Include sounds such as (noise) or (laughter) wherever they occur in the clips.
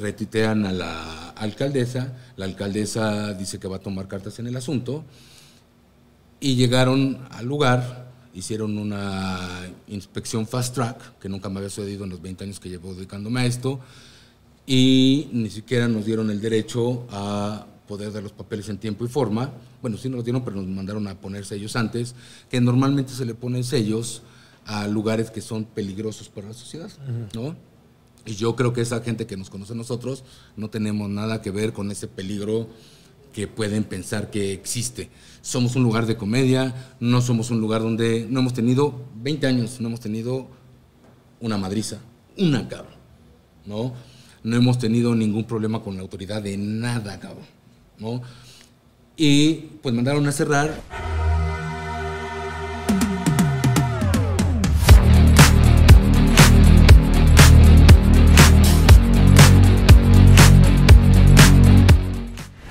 retuitean a la alcaldesa, la alcaldesa dice que va a tomar cartas en el asunto y llegaron al lugar, hicieron una inspección fast track, que nunca me había sucedido en los 20 años que llevo dedicándome a esto, y ni siquiera nos dieron el derecho a poder dar los papeles en tiempo y forma. Bueno, sí nos los dieron, pero nos mandaron a poner sellos antes, que normalmente se le ponen sellos a lugares que son peligrosos para la sociedad, ¿no? Y yo creo que esa gente que nos conoce a nosotros no tenemos nada que ver con ese peligro que pueden pensar que existe. Somos un lugar de comedia, no somos un lugar donde no hemos tenido 20 años, no hemos tenido una madriza, una cabrón, ¿no? No hemos tenido ningún problema con la autoridad de nada, cabrón, ¿no? Y pues mandaron a cerrar.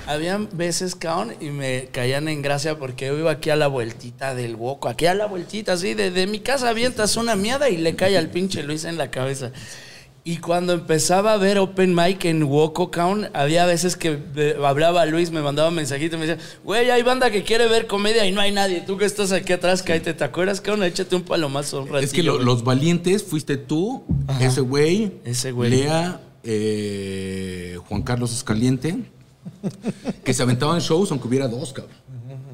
Habían veces, cabrón, y me caían en gracia porque yo iba aquí a la vueltita del Woco, aquí a la vueltita, así, de, de mi casa avientas una miada y le cae al pinche Luis en la cabeza. Y cuando empezaba a ver Open Mic en Woco Count, había veces que hablaba Luis, me mandaba un mensajito y me decía, güey, hay banda que quiere ver comedia y no hay nadie. Tú que estás aquí atrás, cállate, ¿te acuerdas, Count? Échate un palomazo un Es que lo- los valientes fuiste tú, ese güey, Ese güey. Lea, eh, Juan Carlos Escaliente, (laughs) que se aventaban shows aunque hubiera dos, cabrón.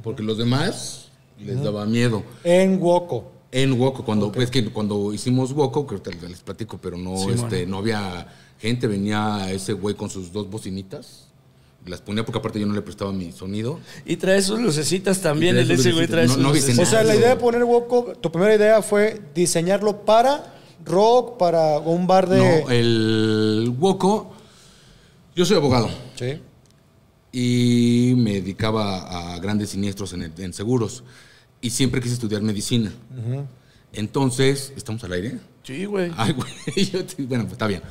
Porque los demás les daba miedo. En Woco. En Woco, cuando, pues que cuando hicimos Woco, que ahorita les platico, pero no, Sí, este, bueno. no había gente, venía ese güey con sus dos bocinitas. Las ponía porque aparte yo no le prestaba mi sonido. Y trae sus lucecitas también, el ese güey trae sus No- no. O sea, la idea de poner Woco, tu primera idea fue diseñarlo para rock, para un bar de... No, el Woco, yo soy abogado. Sí. Y me dedicaba a grandes siniestros en, el- en seguros. Y siempre quise estudiar medicina. Entonces, ¿estamos al aire? Sí, güey. Ay, güey, (laughs) yo te- bueno, pues está bien.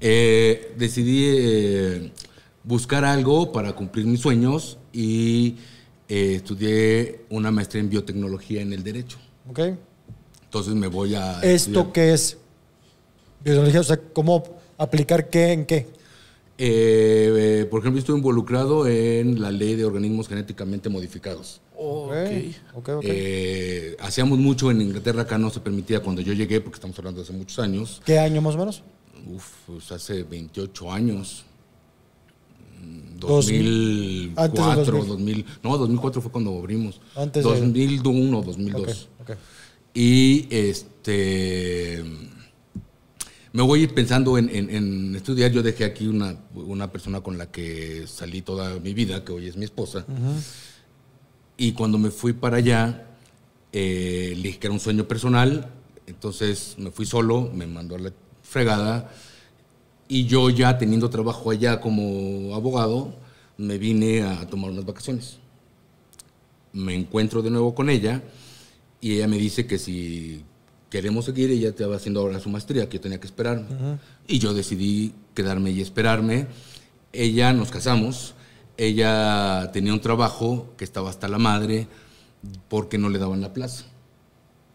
Eh, decidí eh, buscar algo para cumplir mis sueños y eh, estudié una maestría en biotecnología en el derecho. ¿Ok? Entonces me voy a... ¿Esto estudiar- qué es? Biología, o sea, ¿cómo aplicar qué en qué? Eh, eh, por ejemplo, estoy involucrado en la ley de organismos genéticamente modificados. Oh, Ok, ok. ok, ok. Eh, hacíamos mucho en Inglaterra, acá no se permitía cuando yo llegué, porque estamos hablando de hace muchos años. ¿Qué año más o menos? Uf, pues hace 28 años. Mm, Dos mil- antes de 2004, 2000. 2000. No, 2004 fue cuando abrimos. Antes de- 2001, 2002. Ok, ok. Y este. Me voy pensando en, en- en estudiar. Yo dejé aquí una, una persona con la que salí toda mi vida, que hoy es mi esposa. Y cuando me fui para allá, eh, le dije que era un sueño personal. Entonces me fui solo, me mandó a la fregada. Y yo ya teniendo trabajo allá como abogado, me vine a tomar unas vacaciones. Me encuentro de nuevo con ella y ella me dice que si queremos seguir, ella estaba haciendo ahora su maestría, que yo tenía que esperarme. Y yo decidí quedarme y esperarme. Ella nos casamos, ella tenía un trabajo que estaba hasta la madre porque no le daban la plaza.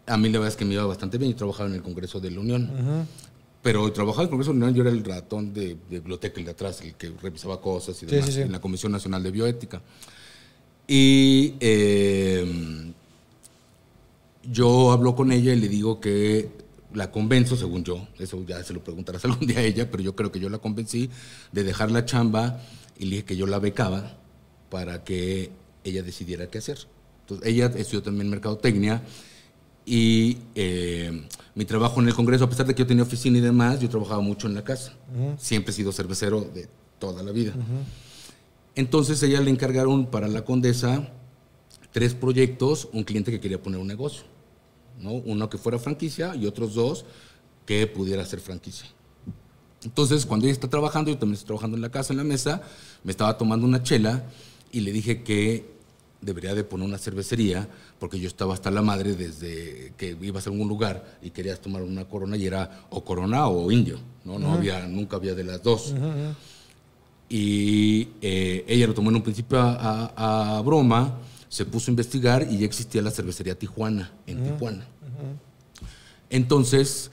A mí la verdad es que me iba bastante bien, yo trabajaba en el Congreso de la Unión. Pero trabajaba en el Congreso de la Unión, yo era el ratón de, de biblioteca, el de atrás, el que revisaba cosas y Sí, demás, sí, sí. en la Comisión Nacional de Bioética. Y eh, yo hablo con ella y le digo que la convenzo, según yo, eso ya se lo preguntarás (laughs) algún día a ella, pero yo creo que yo la convencí de dejar la chamba y le dije que yo la becaba para que ella decidiera qué hacer. Entonces, ella estudió también mercadotecnia y eh, mi trabajo en el Congreso, a pesar de que yo tenía oficina y demás, yo trabajaba mucho en la casa. Siempre he sido cervecero de toda la vida. Entonces, ella le encargaron para la condesa tres proyectos, un cliente que quería poner un negocio. ¿No? Uno que fuera franquicia y otros dos que pudiera ser franquicia. Entonces, cuando ella está trabajando, yo también estoy trabajando en la casa, en la mesa, me estaba tomando una chela y le dije que debería de poner una cervecería porque yo estaba hasta la madre desde que ibas a algún lugar y querías tomar una corona y era o corona o indio, ¿no? no había, nunca había de las dos. Y eh, ella lo tomó en un principio a, a- a broma, se puso a investigar y ya existía la cervecería Tijuana, en Tijuana. Entonces,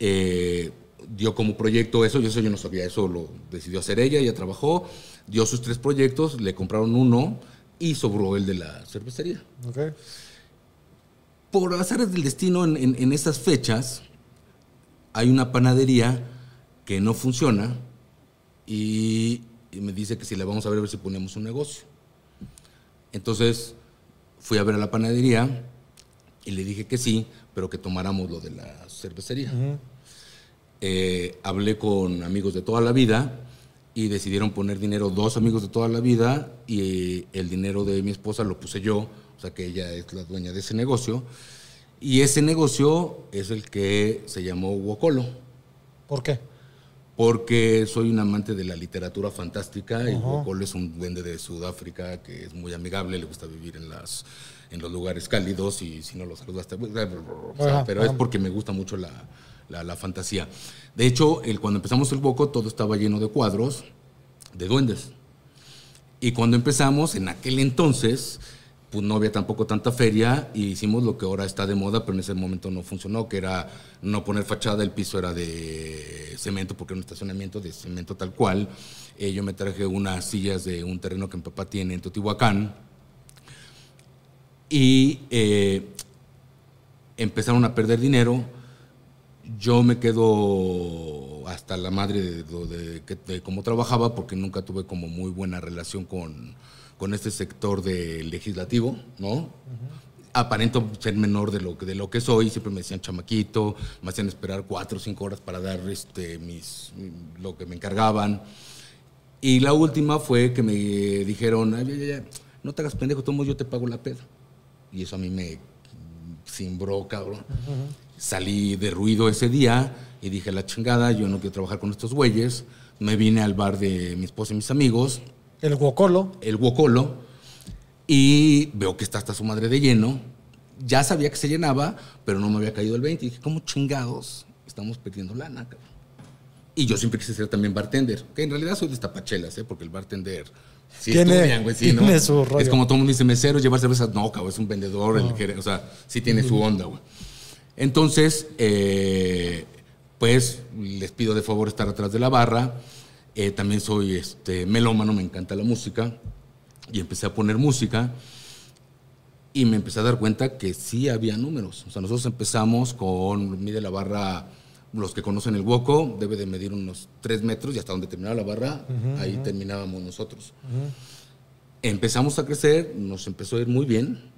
eh, dio como proyecto eso, y eso yo no sabía, eso lo decidió hacer ella, ella trabajó, dio sus tres proyectos, le compraron uno y sobró el de la cervecería. Por azares del destino, en, en- en esas fechas, hay una panadería que no funciona y, y me dice que si la vamos a ver, a ver si ponemos un negocio. Entonces fui a ver a la panadería y le dije que sí, pero que tomáramos lo de la cervecería. Eh, hablé con amigos de toda la vida y decidieron poner dinero dos amigos de toda la vida y el dinero de mi esposa lo puse yo, o sea que ella es la dueña de ese negocio. Y ese negocio es el que se llamó Wokolo, ¿Por qué? Porque soy un amante de la literatura fantástica y Wokolo es un duende de Sudáfrica que es muy amigable, le gusta vivir en, las, en los lugares cálidos y si no lo saludaste, o sea, Ajá, pero es porque me gusta mucho la, la- la fantasía. De hecho, el, cuando empezamos el Boco todo estaba lleno de cuadros de duendes. Y cuando empezamos, en aquel entonces, pues no había tampoco tanta feria y hicimos lo que ahora está de moda, pero en ese momento no funcionó, que era no poner fachada, el piso era de cemento, porque era un estacionamiento de cemento tal cual. Eh, yo me traje unas sillas de un terreno que mi papá tiene en Teotihuacán y eh, empezaron a perder dinero. Yo me quedo hasta la madre de, de- de cómo trabajaba porque nunca tuve como muy buena relación con, con este sector del legislativo, ¿no? Aparento ser menor de lo, que- de lo que soy, siempre me decían chamaquito, me hacían esperar cuatro o cinco horas para dar este, mis, lo que me encargaban. Y la última fue que me dijeron, "Ay, ya, ya, no te hagas pendejo, tomo yo te pago la peda. Y eso a mí me cimbró, cabrón. Salí de ruido ese día y dije, la chingada, yo no quiero trabajar con estos güeyes. Me vine al bar de mi esposa y mis amigos, El guocolo. el Guocolo, y veo que está hasta su madre de lleno. Ya sabía que se llenaba, pero no me había caído el 20. Y dije, ¿cómo chingados estamos perdiendo lana, cabrón? Y yo siempre quise ser también bartender, que en realidad soy de tapachelas, ¿eh? porque el bartender sí Tiene- estudian, güey, sí, ¿no? tiene su rollo. Es como todo el mundo dice mesero, llevar cervezas. No, cabrón, es un vendedor, el o sea, sí tiene su onda, güey. Entonces, eh, pues les pido de favor estar atrás de la barra. Eh, también soy este, melómano, me encanta la música. Y empecé a poner música. Y me empecé a dar cuenta que sí había números. O sea, nosotros empezamos con, mide la barra, los que conocen el Woco, debe de medir unos 3 metros y hasta donde terminaba la barra, ahí terminábamos nosotros. Empezamos a crecer, nos empezó a ir muy bien,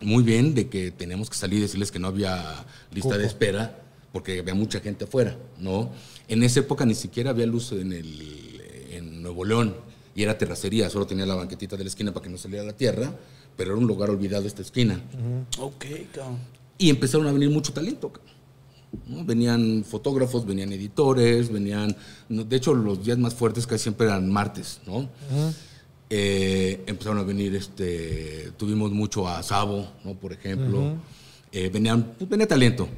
muy bien, de que teníamos que salir y decirles que no había lista de espera, porque había mucha gente afuera, ¿no? En esa época ni siquiera había luz en, el, en Nuevo León y era terracería, solo tenía la banquetita de la esquina para que no saliera la tierra, pero era un lugar olvidado esta esquina. Ok, cabrón. Y empezaron a venir mucho talento. ¿no? Venían fotógrafos, venían editores, venían... De hecho, los días más fuertes casi siempre eran martes, ¿no? Eh, empezaron a venir, este, tuvimos mucho a Sabo, ¿no? Por ejemplo. Eh, venían, pues, venía talento.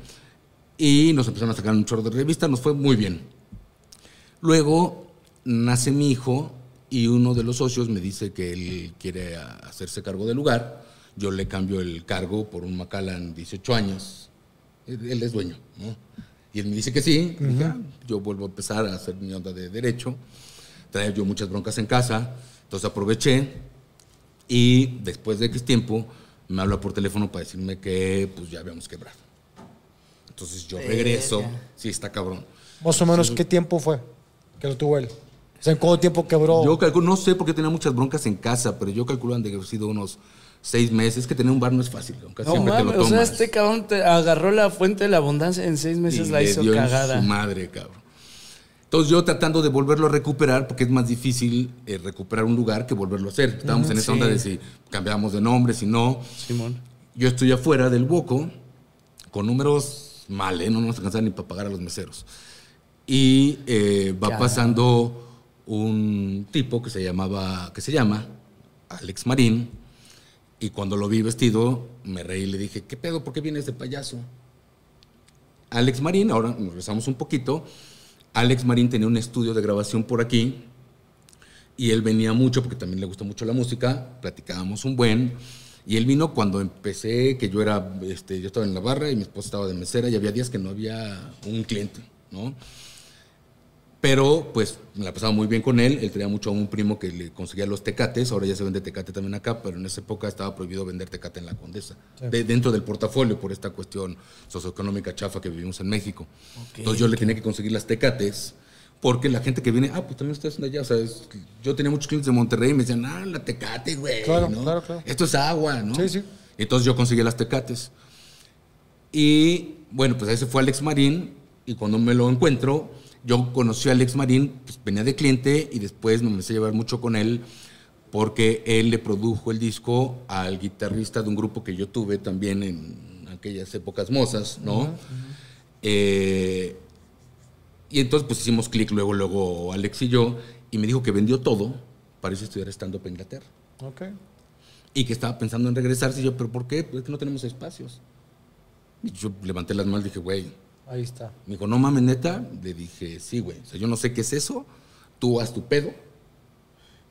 Y nos empezaron a sacar un chorro de revistas, nos fue muy bien. Luego nace mi hijo y uno de los socios me dice que él quiere hacerse cargo del lugar. Yo le cambio el cargo por un Macallan 18 años. Él es dueño, ¿no? Y él me dice que sí. "Ah, yo vuelvo a empezar a hacer mi onda de derecho. Traía yo muchas broncas en casa. Entonces aproveché y después de X tiempo me habla por teléfono para decirme que pues ya habíamos quebrado. Entonces yo regreso. Verga. Sí, está cabrón. Más o menos, ¿qué tiempo fue que lo tuvo él? O sea, ¿en cuánto tiempo quebró? Yo calculo, no sé porque tenía muchas broncas en casa, pero yo calculo han de haber sido unos seis meses. Que tener un bar no es fácil, aunque No siempre te lo o sea, tomas. este cabrón te agarró la fuente de la abundancia en seis meses y la le hizo dio en cagada. su madre, cabrón. Entonces yo tratando de volverlo a recuperar, porque es más difícil eh, recuperar un lugar que volverlo a hacer. Estábamos en esa sí. onda de si cambiábamos de nombre, si no. Simón. Yo estoy afuera del Boco con números mal, ¿eh? no nos alcanzan ni para pagar a los meseros. Y eh, va Caramba. pasando un tipo que se llamaba, que se llama Alex Marín. Y cuando lo vi vestido, me reí y le dije, ¿qué pedo? ¿Por qué vienes de payaso? Alex Marín, ahora nos regresamos un poquito. Alex Marín tenía un estudio de grabación por aquí y él venía mucho porque también le gusta mucho la música, platicábamos un buen. Y él vino cuando empecé, que yo era, este, yo estaba en la barra y mi esposa estaba de mesera y había días que no había un cliente. ¿no? Pero, pues, me la pasaba muy bien con él. Él tenía mucho a un primo que le conseguía los tecates. Ahora ya se vende tecate también acá, pero en esa época estaba prohibido vender tecate en la Condesa. De- dentro del portafolio, por esta cuestión socioeconómica chafa que vivimos en México. Entonces yo le tenía que conseguir las tecates. Porque la gente que viene, ah, pues también ustedes de allá. O sea, es- yo tenía muchos clientes de Monterrey y me decían, ah, la tecate, güey. Claro, ¿no? claro, claro. Esto es agua, ¿no? Sí, sí. Entonces yo conseguí las tecates. Y bueno, pues ahí se fue Alex Marín y cuando me lo encuentro, yo conocí a Alex Marín, pues venía de cliente y después me empecé a llevar mucho con él porque él le produjo el disco al guitarrista de un grupo que yo tuve también en aquellas épocas mozas, ¿no? Eh, y entonces pues hicimos clic luego, luego Alex y yo y me dijo que vendió todo para irse a estudiar estando en Inglaterra Ok. y que estaba pensando en regresarse. Y yo, ¿pero por qué? Pues es que no tenemos espacios. Y yo levanté las manos y dije, güey. Ahí está. Me dijo, no mames, neta. Le dije, sí, güey. O sea, yo no sé qué es eso. Tú haz tu pedo.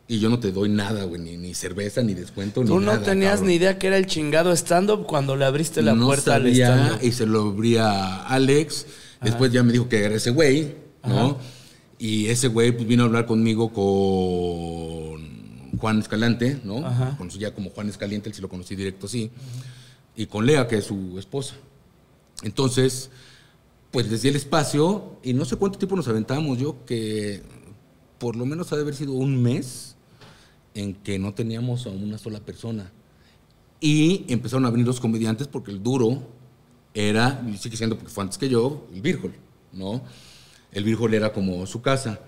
Y yo no te doy nada, güey. Ni, ni cerveza, ni descuento, Tú ni no nada. tenías cabrón". ni idea que era el chingado stand-up cuando le abriste la no puerta al sabía, stand-up. y se lo abría a Alex. Después ya me dijo que era ese güey, ¿no? Y ese güey pues, vino a hablar conmigo con Juan Escalante, ¿no? Ajá. Conocí ya como Juan Escaliente, él sí lo conocí directo, sí. Y con Lea, que es su esposa. Entonces, pues les di el espacio y no sé cuánto tiempo nos aventamos. Yo que por lo menos ha de haber sido un mes en que no teníamos a una sola persona. Y empezaron a venir los comediantes porque el duro era, y sigue siendo porque fue antes que yo, el Virgol, ¿no? El Virgol era como su casa.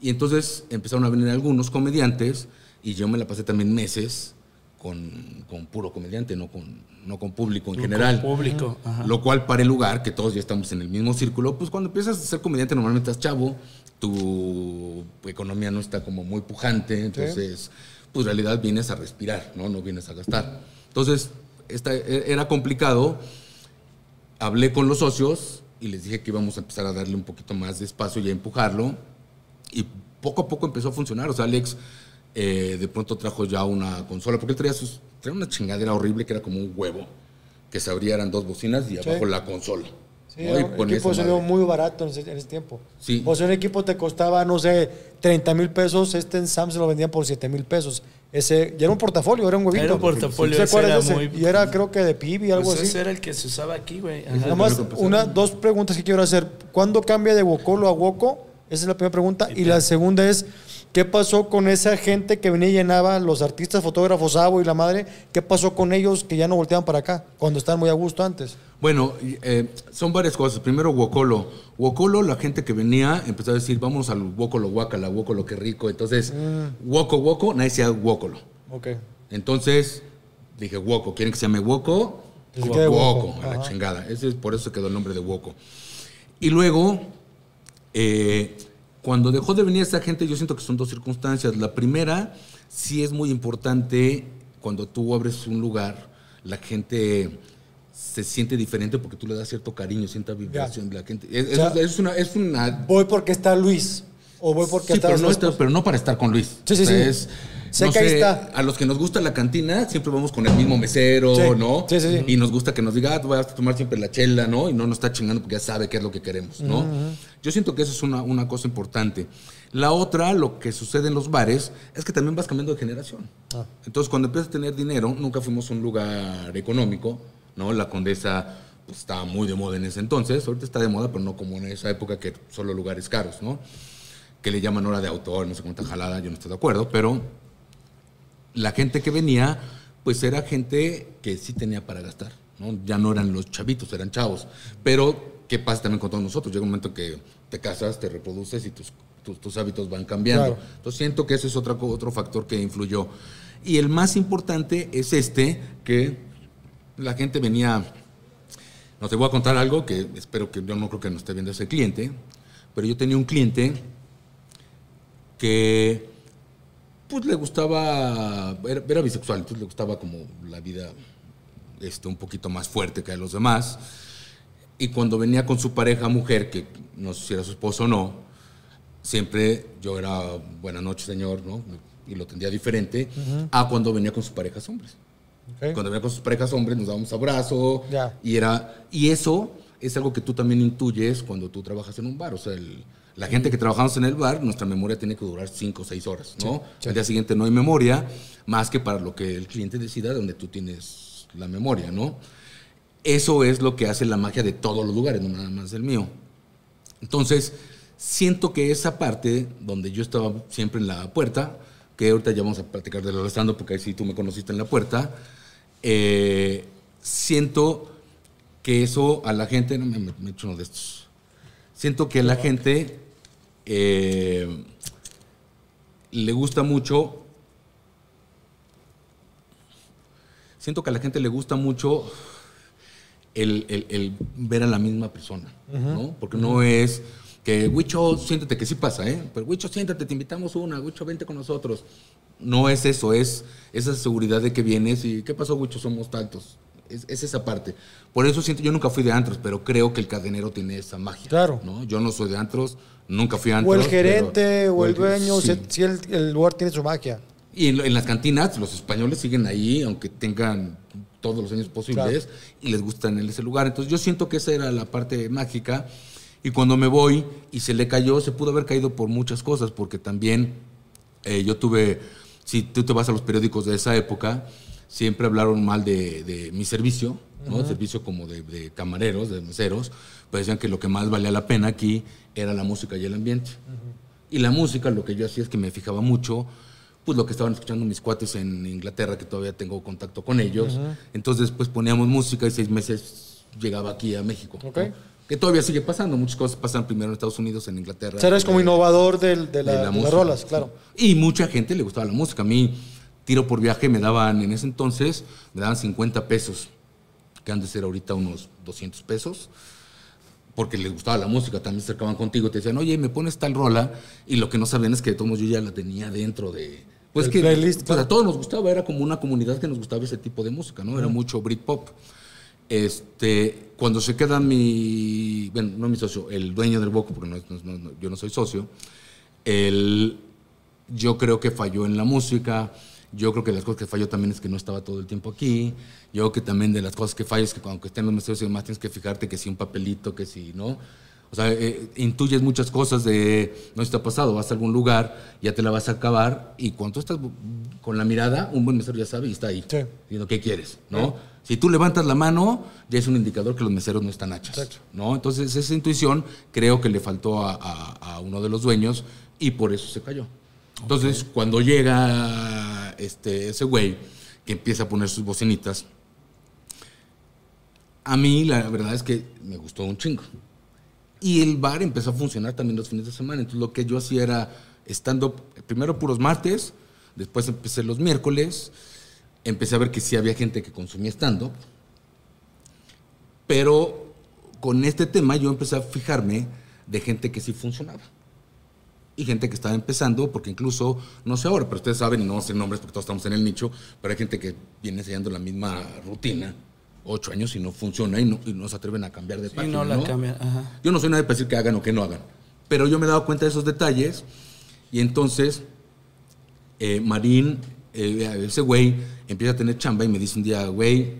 Y entonces empezaron a venir algunos comediantes y yo me la pasé también meses con, con puro comediante, no con, no con público en general. Público. ajá. Lo cual para el lugar, que todos ya estamos en el mismo círculo, pues cuando empiezas a ser comediante normalmente estás chavo, tu economía no está como muy pujante, entonces pues en realidad vienes a respirar, ¿no? No vienes a gastar. Entonces, esta, e- era complicado. Hablé con los socios y les dije que íbamos a empezar a darle un poquito más de espacio y a empujarlo. Y poco a poco empezó a funcionar. O sea, Alex eh, de pronto trajo ya una consola, porque él traía, sus, traía una chingadera horrible que era como un huevo, que se abría, eran dos bocinas y abajo la consola. Sí, ponía equipo sonido madre. muy barato en ese, en ese tiempo. Sí. O sea, un equipo te costaba, no sé, 30 mil pesos. Este en Sam se lo vendían por 7 mil pesos. Ese, y era un portafolio, era un huevito. Era un portafolio, ¿Se ese acuerdan de era ese? muy- Y era, creo que de PIB y algo Pues así. ese era el que se usaba aquí, güey. Nada más, una, dos preguntas que quiero hacer. ¿Cuándo cambia de Wokolo a Woko? Esa es la primera pregunta. Y la segunda es, ¿qué pasó con esa gente que venía y llenaba, los artistas, fotógrafos, Abo y la madre? ¿Qué pasó con ellos que ya no volteaban para acá, cuando estaban muy a gusto antes? Bueno, eh, son varias cosas. Primero, Wokolo. Wokolo, la gente que venía empezó a decir, vamos al Wokolo, Guacala, Wokolo, qué rico. Entonces, Mm. Woko, Woko, nadie decía Wokolo. Ok. Entonces, dije, Woko, ¿quieren que se llame Woko? Woko, Woko, a la chingada. Ese es, por eso quedó el nombre de Woko. Y luego, eh, cuando dejó de venir esa gente, yo siento que son dos circunstancias. La primera, sí es muy importante cuando tú abres un lugar, la gente se siente diferente porque tú le das cierto cariño, cierta vibración. La gente, es, O sea, es- es una, es una Voy porque está Luis. O voy porque Sí, está... pero no, está- pero no para estar con Luis. Sí, sí, sí. es- Sé no que ahí está. A los que nos gusta la cantina, siempre vamos con el mismo mesero, Sí, ¿no? sí, sí, sí. Y nos gusta que nos diga, ah, vas a tomar siempre la chela, ¿no? Y no nos está chingando porque ya sabe qué es lo que queremos, ¿no? Yo siento que eso es una, una cosa importante. La otra, lo que sucede en los bares, es que también vas cambiando de generación. Ah. Entonces, cuando empiezas a tener dinero, nunca fuimos a un lugar económico, ¿no? La Condesa pues, estaba muy de moda en ese entonces. Ahorita está de moda, pero no como en esa época que solo lugares caros, ¿no? Que le llaman hora de autor, no sé cuánta jalada, yo no estoy de acuerdo, pero la gente que venía, pues era gente que sí tenía para gastar, ¿no? Ya no eran los chavitos, eran chavos. Pero, ¿qué pasa también con todos nosotros? Llega un momento que te casas, te reproduces y tus, tus, tus hábitos van cambiando. Claro. Entonces siento que ese es otro, otro factor que influyó. Y el más importante es este, que la gente venía... No te voy a contar algo que espero que yo no creo que no esté viendo ese cliente, pero yo tenía un cliente que pues le gustaba, era, era bisexual, entonces le gustaba como la vida este, un poquito más fuerte que a los demás. Y cuando venía con su pareja mujer, que no sé si era su esposo o no, siempre yo era buenas noches, señor, ¿no? Y lo tendría diferente a cuando venía con sus parejas hombres. Ok. Cuando venía con sus parejas hombres nos dábamos abrazo Ya. y era y eso es algo que tú también intuyes cuando tú trabajas en un bar. O sea, el- la gente que trabajamos en el bar, nuestra memoria tiene que durar 5 o 6 horas, ¿no? sí. Al día siguiente no hay memoria, más que para lo que el cliente decida donde tú tienes la memoria, ¿no? Eso es lo que hace la magia de todos los lugares, no nada más del mío. Entonces, siento que esa parte donde yo estaba siempre en la puerta, que ahorita ya vamos a platicar de lo estando porque ahí sí tú me conociste en la puerta, eh, siento que eso a la gente, no me, me, echo uno de estos, siento que a la gente eh, le gusta mucho, siento que a la gente le gusta mucho el, el- el ver a la misma persona, ¿no? Porque no es que, Huicho, siéntate, que sí pasa, ¿eh? Pero, Huicho, siéntate, te invitamos una, Huicho, vente con nosotros. No es eso, es esa seguridad de que vienes y, ¿qué pasó, Huicho? Somos tantos. Es, es esa parte. Por eso siento, yo nunca fui de antros, pero creo que el cadenero tiene esa magia. Claro. ¿no? Yo no soy de antros, nunca fui a antros. O el gerente pero- o el dueño, sí. si el, el lugar tiene su magia. Y en, en las cantinas, los españoles siguen ahí, aunque tengan todos los años posibles, y les gusta en ese lugar. Entonces yo siento que esa era la parte mágica. Y cuando me voy y se le cayó, se pudo haber caído por muchas cosas, porque también eh, yo tuve, si tú te vas a los periódicos de esa época, siempre hablaron mal de, de mi servicio, ¿no? Servicio como de, de camareros, de meseros, pero decían que lo que más valía la pena aquí era la música y el ambiente. Y la música, lo que yo hacía es que me fijaba mucho, pues lo que estaban escuchando mis cuates en Inglaterra, que todavía tengo contacto con ellos. Entonces, pues poníamos música y seis meses llegaba aquí a México. ¿no? Que todavía sigue pasando, muchas cosas pasan primero en Estados Unidos, en Inglaterra. Eres como innovador del- de, la- de la de las rolas, claro. Y mucha gente le gustaba la música. A mí, tiro por viaje, me daban, en ese entonces, me daban 50 pesos, que han de ser ahorita unos 200 pesos, porque les gustaba la música. También se acercaban contigo, te decían, oye, me pones tal rola, y lo que no sabían es que de todos yo ya la tenía dentro de. Pues Del que playlist, pues, claro. a todos nos gustaba, era como una comunidad que nos gustaba ese tipo de música, ¿no? Era mucho Britpop. Este, cuando se queda mi, bueno, no mi socio, el dueño del Boco, porque no yo no soy socio, él, yo creo que falló en la música, yo creo que las cosas que falló también es que no estaba todo el tiempo aquí, yo creo que también de las cosas que fallas es que cuando estén los meseros y demás tienes que fijarte que si un papelito, que si, ¿no? O sea, eh, intuyes muchas cosas de, no sé si te ha pasado, vas a algún lugar, ya te la vas a acabar y cuando tú estás con la mirada, un buen mesero ya sabe y está ahí, Sí. diciendo qué quieres, ¿no? Si tú levantas la mano, ya es un indicador que los meseros no están hachas, Exacto. ¿no? Entonces esa intuición creo que le faltó a, a- a uno de los dueños y por eso se cayó. Entonces cuando llega este, ese güey que empieza a poner sus bocinitas, a mí la verdad es que me gustó un chingo. Y el bar empezó a funcionar también los fines de semana. Entonces lo que yo hacía era estando primero puros martes, después empecé los miércoles, empecé a ver que sí había gente que consumía stand-up. Pero con este tema yo empecé a fijarme de gente que sí funcionaba. Y gente que estaba empezando, porque incluso, no sé ahora, pero ustedes saben, y no decir nombres porque todos estamos en el nicho, pero hay gente que viene enseñando la misma rutina, ocho años y no funciona y no, y no se atreven a cambiar de Sí, página. no la ¿no? cambian. Ajá. Yo no soy nadie para decir que hagan o que no hagan. Pero yo me he dado cuenta de esos detalles. Y entonces, eh, Marín, eh, ese güey, empieza a tener chamba y me dice un día, güey,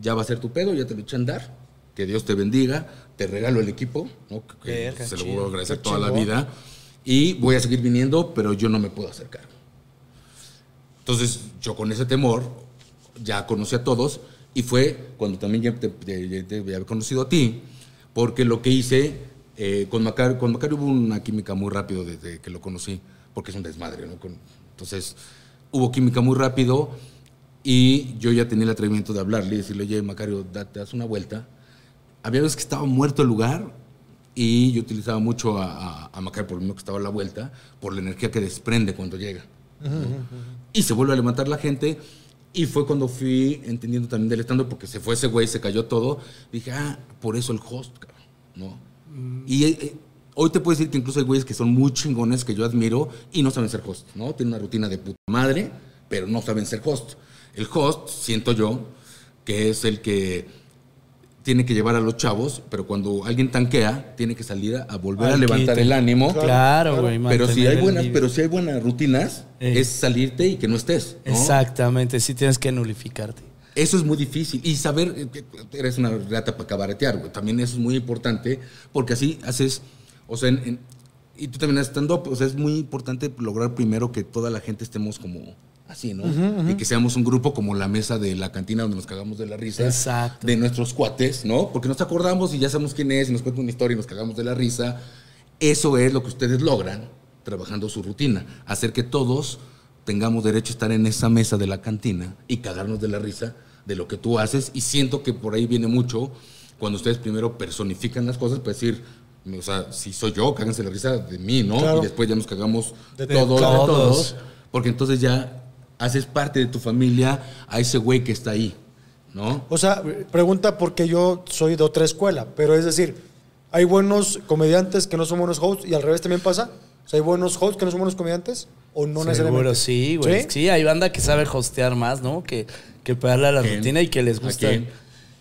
ya va a ser tu pedo, ya te lo eché a andar. Que Dios te bendiga. Te regalo el equipo, ¿no? que, que Verga, se lo voy a agradecer toda la vida. Y voy a seguir viniendo, pero yo no me puedo acercar. Entonces, yo con ese temor, ya conocí a todos y fue cuando también ya te, te- te había conocido a ti, porque lo que hice, eh, con, Macario, con Macario hubo una química muy rápido desde que lo conocí, porque es un desmadre, ¿no? Con- entonces, hubo química muy rápido y yo ya tenía el atrevimiento de hablarle y decirle, oye, Macario, da- te das una vuelta. Había veces que estaba muerto el lugar y yo utilizaba mucho a, a, a Macario por lo mismo que estaba a la vuelta, por la energía que desprende cuando llega. Y se vuelve a levantar la gente. Y fue cuando fui entendiendo también del stand porque se fue ese güey, se cayó todo. Dije, ah, por eso el host, ¿no? Y eh, eh, hoy te puedo decir que incluso hay güeyes que son muy chingones que yo admiro y no saben ser host, ¿no? Tienen una rutina de puta madre, pero no saben ser host. El host, siento yo, que es el que tiene que llevar a los chavos, pero cuando alguien tanquea, tiene que salir a, a volver a levantar el ánimo. Claro, güey. Pero si hay buenas, pero si hay buenas rutinas, Eh. es salirte y que no estés. ¿no? Exactamente, sí tienes que nulificarte. Eso es muy difícil. Y saber que eres una rata para cabaretear, güey. También eso es muy importante porque así haces, o sea, en- en- y tú también estando, up o sea, es muy importante lograr primero que toda la gente estemos como así, ¿no? Y que seamos un grupo como la mesa de la cantina donde nos cagamos de la risa. Exacto. De nuestros cuates, ¿no? Porque nos acordamos y ya sabemos quién es y nos cuenta una historia y nos cagamos de la risa. Eso es lo que ustedes logran trabajando su rutina. Hacer que todos tengamos derecho a estar en esa mesa de la cantina y cagarnos de la risa de lo que tú haces. Y siento que por ahí viene mucho cuando ustedes primero personifican las cosas para decir, o sea, si soy yo, cáganse la risa de mí, ¿no? Claro. Y después ya nos cagamos De de todos, de todos. Porque entonces ya haces parte de tu familia a ese güey que está ahí, ¿no? O sea, pregunta porque yo soy de otra escuela, pero es decir, ¿hay buenos comediantes que no son buenos hosts y al revés también pasa? O sea, ¿hay buenos hosts que no son buenos comediantes? ¿O no Seguro necesariamente? sí, güey. ¿Sí? hay banda que sabe hostear más, ¿no? Que, que pegarle a la ¿Quién? rutina y que les ¿A gusta.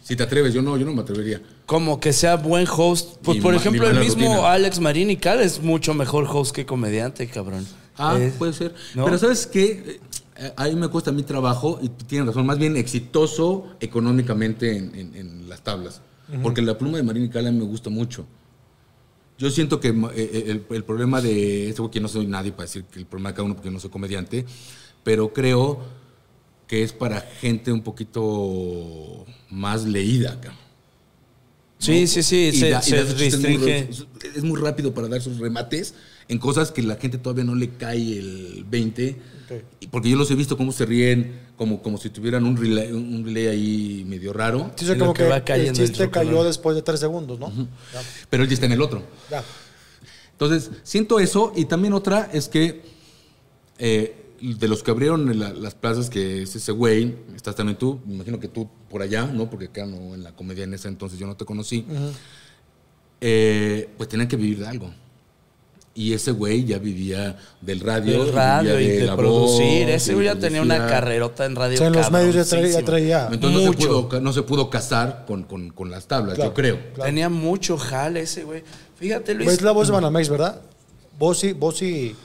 Si te atreves, yo no, yo no me atrevería. Como que sea buen host. Pues, Ni por ma- ejemplo, el mismo rutina. Alex Marín y Cal es mucho mejor host que comediante, cabrón. Ah, Es- puede ser. ¿no? Pero ¿sabes qué? A mí me cuesta mi trabajo, y tú tienes razón, más bien exitoso económicamente en, en- en las tablas. Porque la pluma de Marín y Cala me gusta mucho. Yo siento que eh, eh, el, el problema de este que no soy nadie para decir que el problema de cada uno porque no soy comediante, pero creo que es para gente un poquito más leída acá. Sí, sí, sí, Y se, da- y se da sus chistes muy restringe. es muy rápido para dar sus remates en cosas que la gente todavía no le cae el 20. Ok. Y Porque yo los he visto cómo se ríen, como, como si tuvieran un relay, un relay ahí medio raro. Sí, como que que, va el cayendo el chiste cayó después de tres segundos, ¿no? Ya, Pero él ya está en el otro. ya. Entonces, siento eso. Y también otra es que eh, de los que abrieron la- las plazas, que es ese güey, estás también tú, me imagino que tú por allá, ¿no? Porque acá no, en la comedia en ese entonces yo no te conocí. eh, pues tenían que vivir de algo. Y ese güey ya vivía del radio, Del radio y de, la producir. voz, Ese y güey ya tenía una carrerota en radio. O sea, en los medios ya traía, ya traía. Entonces no se, Mucho. pudo, no se pudo casar con, con- con las tablas, Claro. yo creo. Claro. Tenía mucho jale ese güey. Fíjate, Luis. Es la voz de Banamex, ¿verdad? Vos sí, vos sí.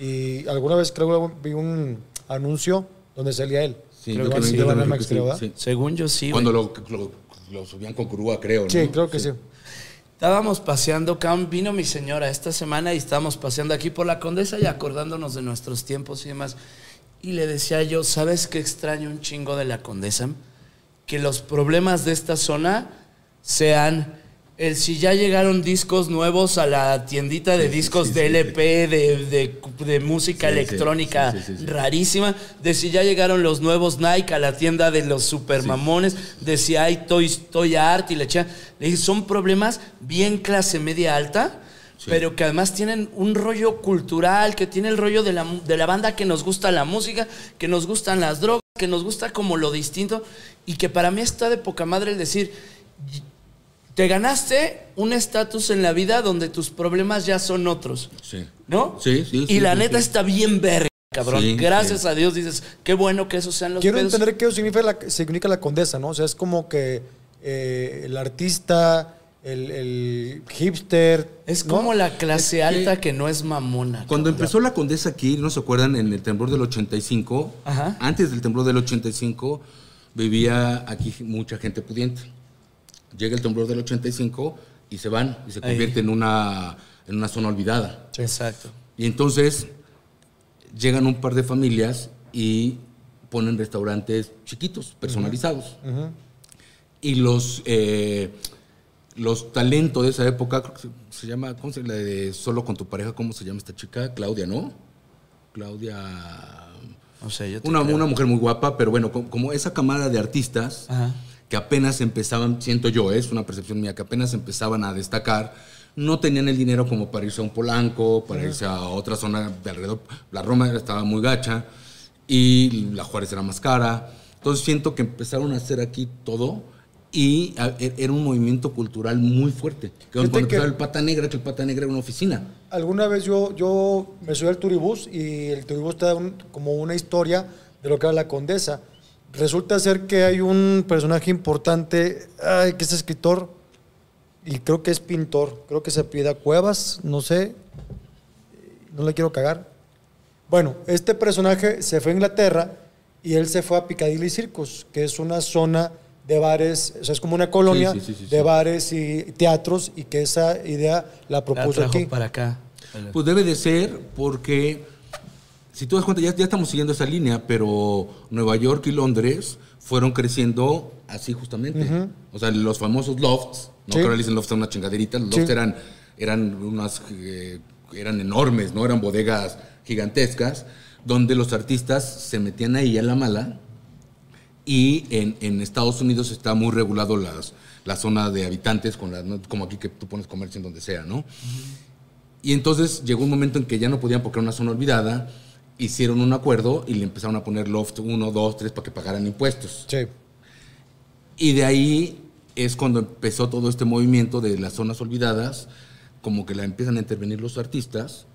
Y alguna vez creo que vi un anuncio donde salía él. Sí, creo yo que sí, de Banamex. Según yo sí. Cuando lo, lo- lo subían con Curúa, creo. ¿no? Sí, creo que sí. Estábamos paseando, vino mi señora esta semana y estábamos paseando aquí por la Condesa y acordándonos de nuestros tiempos y demás. Y le decía yo, ¿sabes qué extraño un chingo de la Condesa? Que los problemas de esta zona sean el si ya llegaron discos nuevos a la tiendita de Sí, discos sí, de LP, de, de- de música electrónica rarísima, de si ya llegaron los nuevos Nike a la tienda de los supermamones, de si hay Toy, Toy Art y le echa- Le dije, son problemas bien clase media alta, pero que además tienen un rollo cultural, que tiene el rollo de la, de la banda que nos gusta la música, que nos gustan las drogas, que nos gusta como lo distinto, y que para mí está de poca madre el decir, te ganaste un estatus en la vida donde tus problemas ya son otros. Sí. ¿No? Sí, sí, Y sí, la sí, neta sí. está bien verga, cabrón. Sí, Gracias sí. a Dios dices, qué bueno que esos sean los Quiero pedos. entender qué significa la, significa la condesa, ¿no? O sea, es como que eh, el artista, el, el hipster. Es ¿no? como la clase Es alta que no es mamona. Cuando empezó la Condesa aquí, ¿no se acuerdan? En el temblor del 85, Ajá. antes del temblor del 85, vivía aquí mucha gente pudiente. Llega el temblor del 85 y se van y se Ahí. convierte en una, en una zona olvidada. Exacto. Y entonces llegan un par de familias y ponen restaurantes chiquitos, personalizados. Ujú. Y los, eh, los talentos de esa época, creo que se, se llama, ¿cómo se llama? La de Solo con tu pareja, ¿cómo se llama esta chica? Claudia, ¿no? Claudia. O sea, yo Una, una mujer muy guapa, pero bueno, como, como esa camada de artistas Ajá. Que apenas empezaban, siento yo, es una percepción mía, que apenas empezaban a destacar, no tenían el dinero como para irse a un Polanco, para irse a otra zona de alrededor. La Roma estaba muy gacha y la Juárez era más cara. Entonces siento que empezaron a hacer aquí todo y e- era un movimiento cultural muy fuerte. Que cuando que- el Pata Negra, que el Pata Negra era una oficina. Alguna vez yo, yo me subí al turibús y el turibús te da un- como una historia de lo que era la condesa. Resulta ser que hay un personaje importante, ay, que es escritor y creo que es pintor, creo que se pida Cuevas, no sé, no le quiero cagar. Bueno, este personaje se fue a Inglaterra y él se fue a Piccadilly Circus, que es una zona de bares, o sea, es como una colonia Sí, sí, sí, sí, de sí. bares y teatros y que esa idea la La propuso trajo aquí. para acá. Pues debe de ser porque, si tú das cuenta, ya, ya estamos siguiendo esa línea, pero Nueva York y Londres fueron creciendo así justamente. O sea, los famosos lofts, no Sí. que le dicen lofts a una chingaderita, los lofts eran, eran unas, eh, eran enormes, ¿no? Eran bodegas gigantescas, donde los artistas se metían ahí a la mala y en, en Estados Unidos está muy regulado las, la zona de habitantes, con la, como aquí que tú pones comercio en donde sea, ¿no? Y entonces llegó un momento en que ya no podían porque era una zona olvidada, hicieron un acuerdo y le empezaron a poner loft 1, 2, 3 para que pagaran impuestos. Sí. Y de ahí es cuando empezó todo este movimiento de las zonas olvidadas, como que la empiezan a intervenir los artistas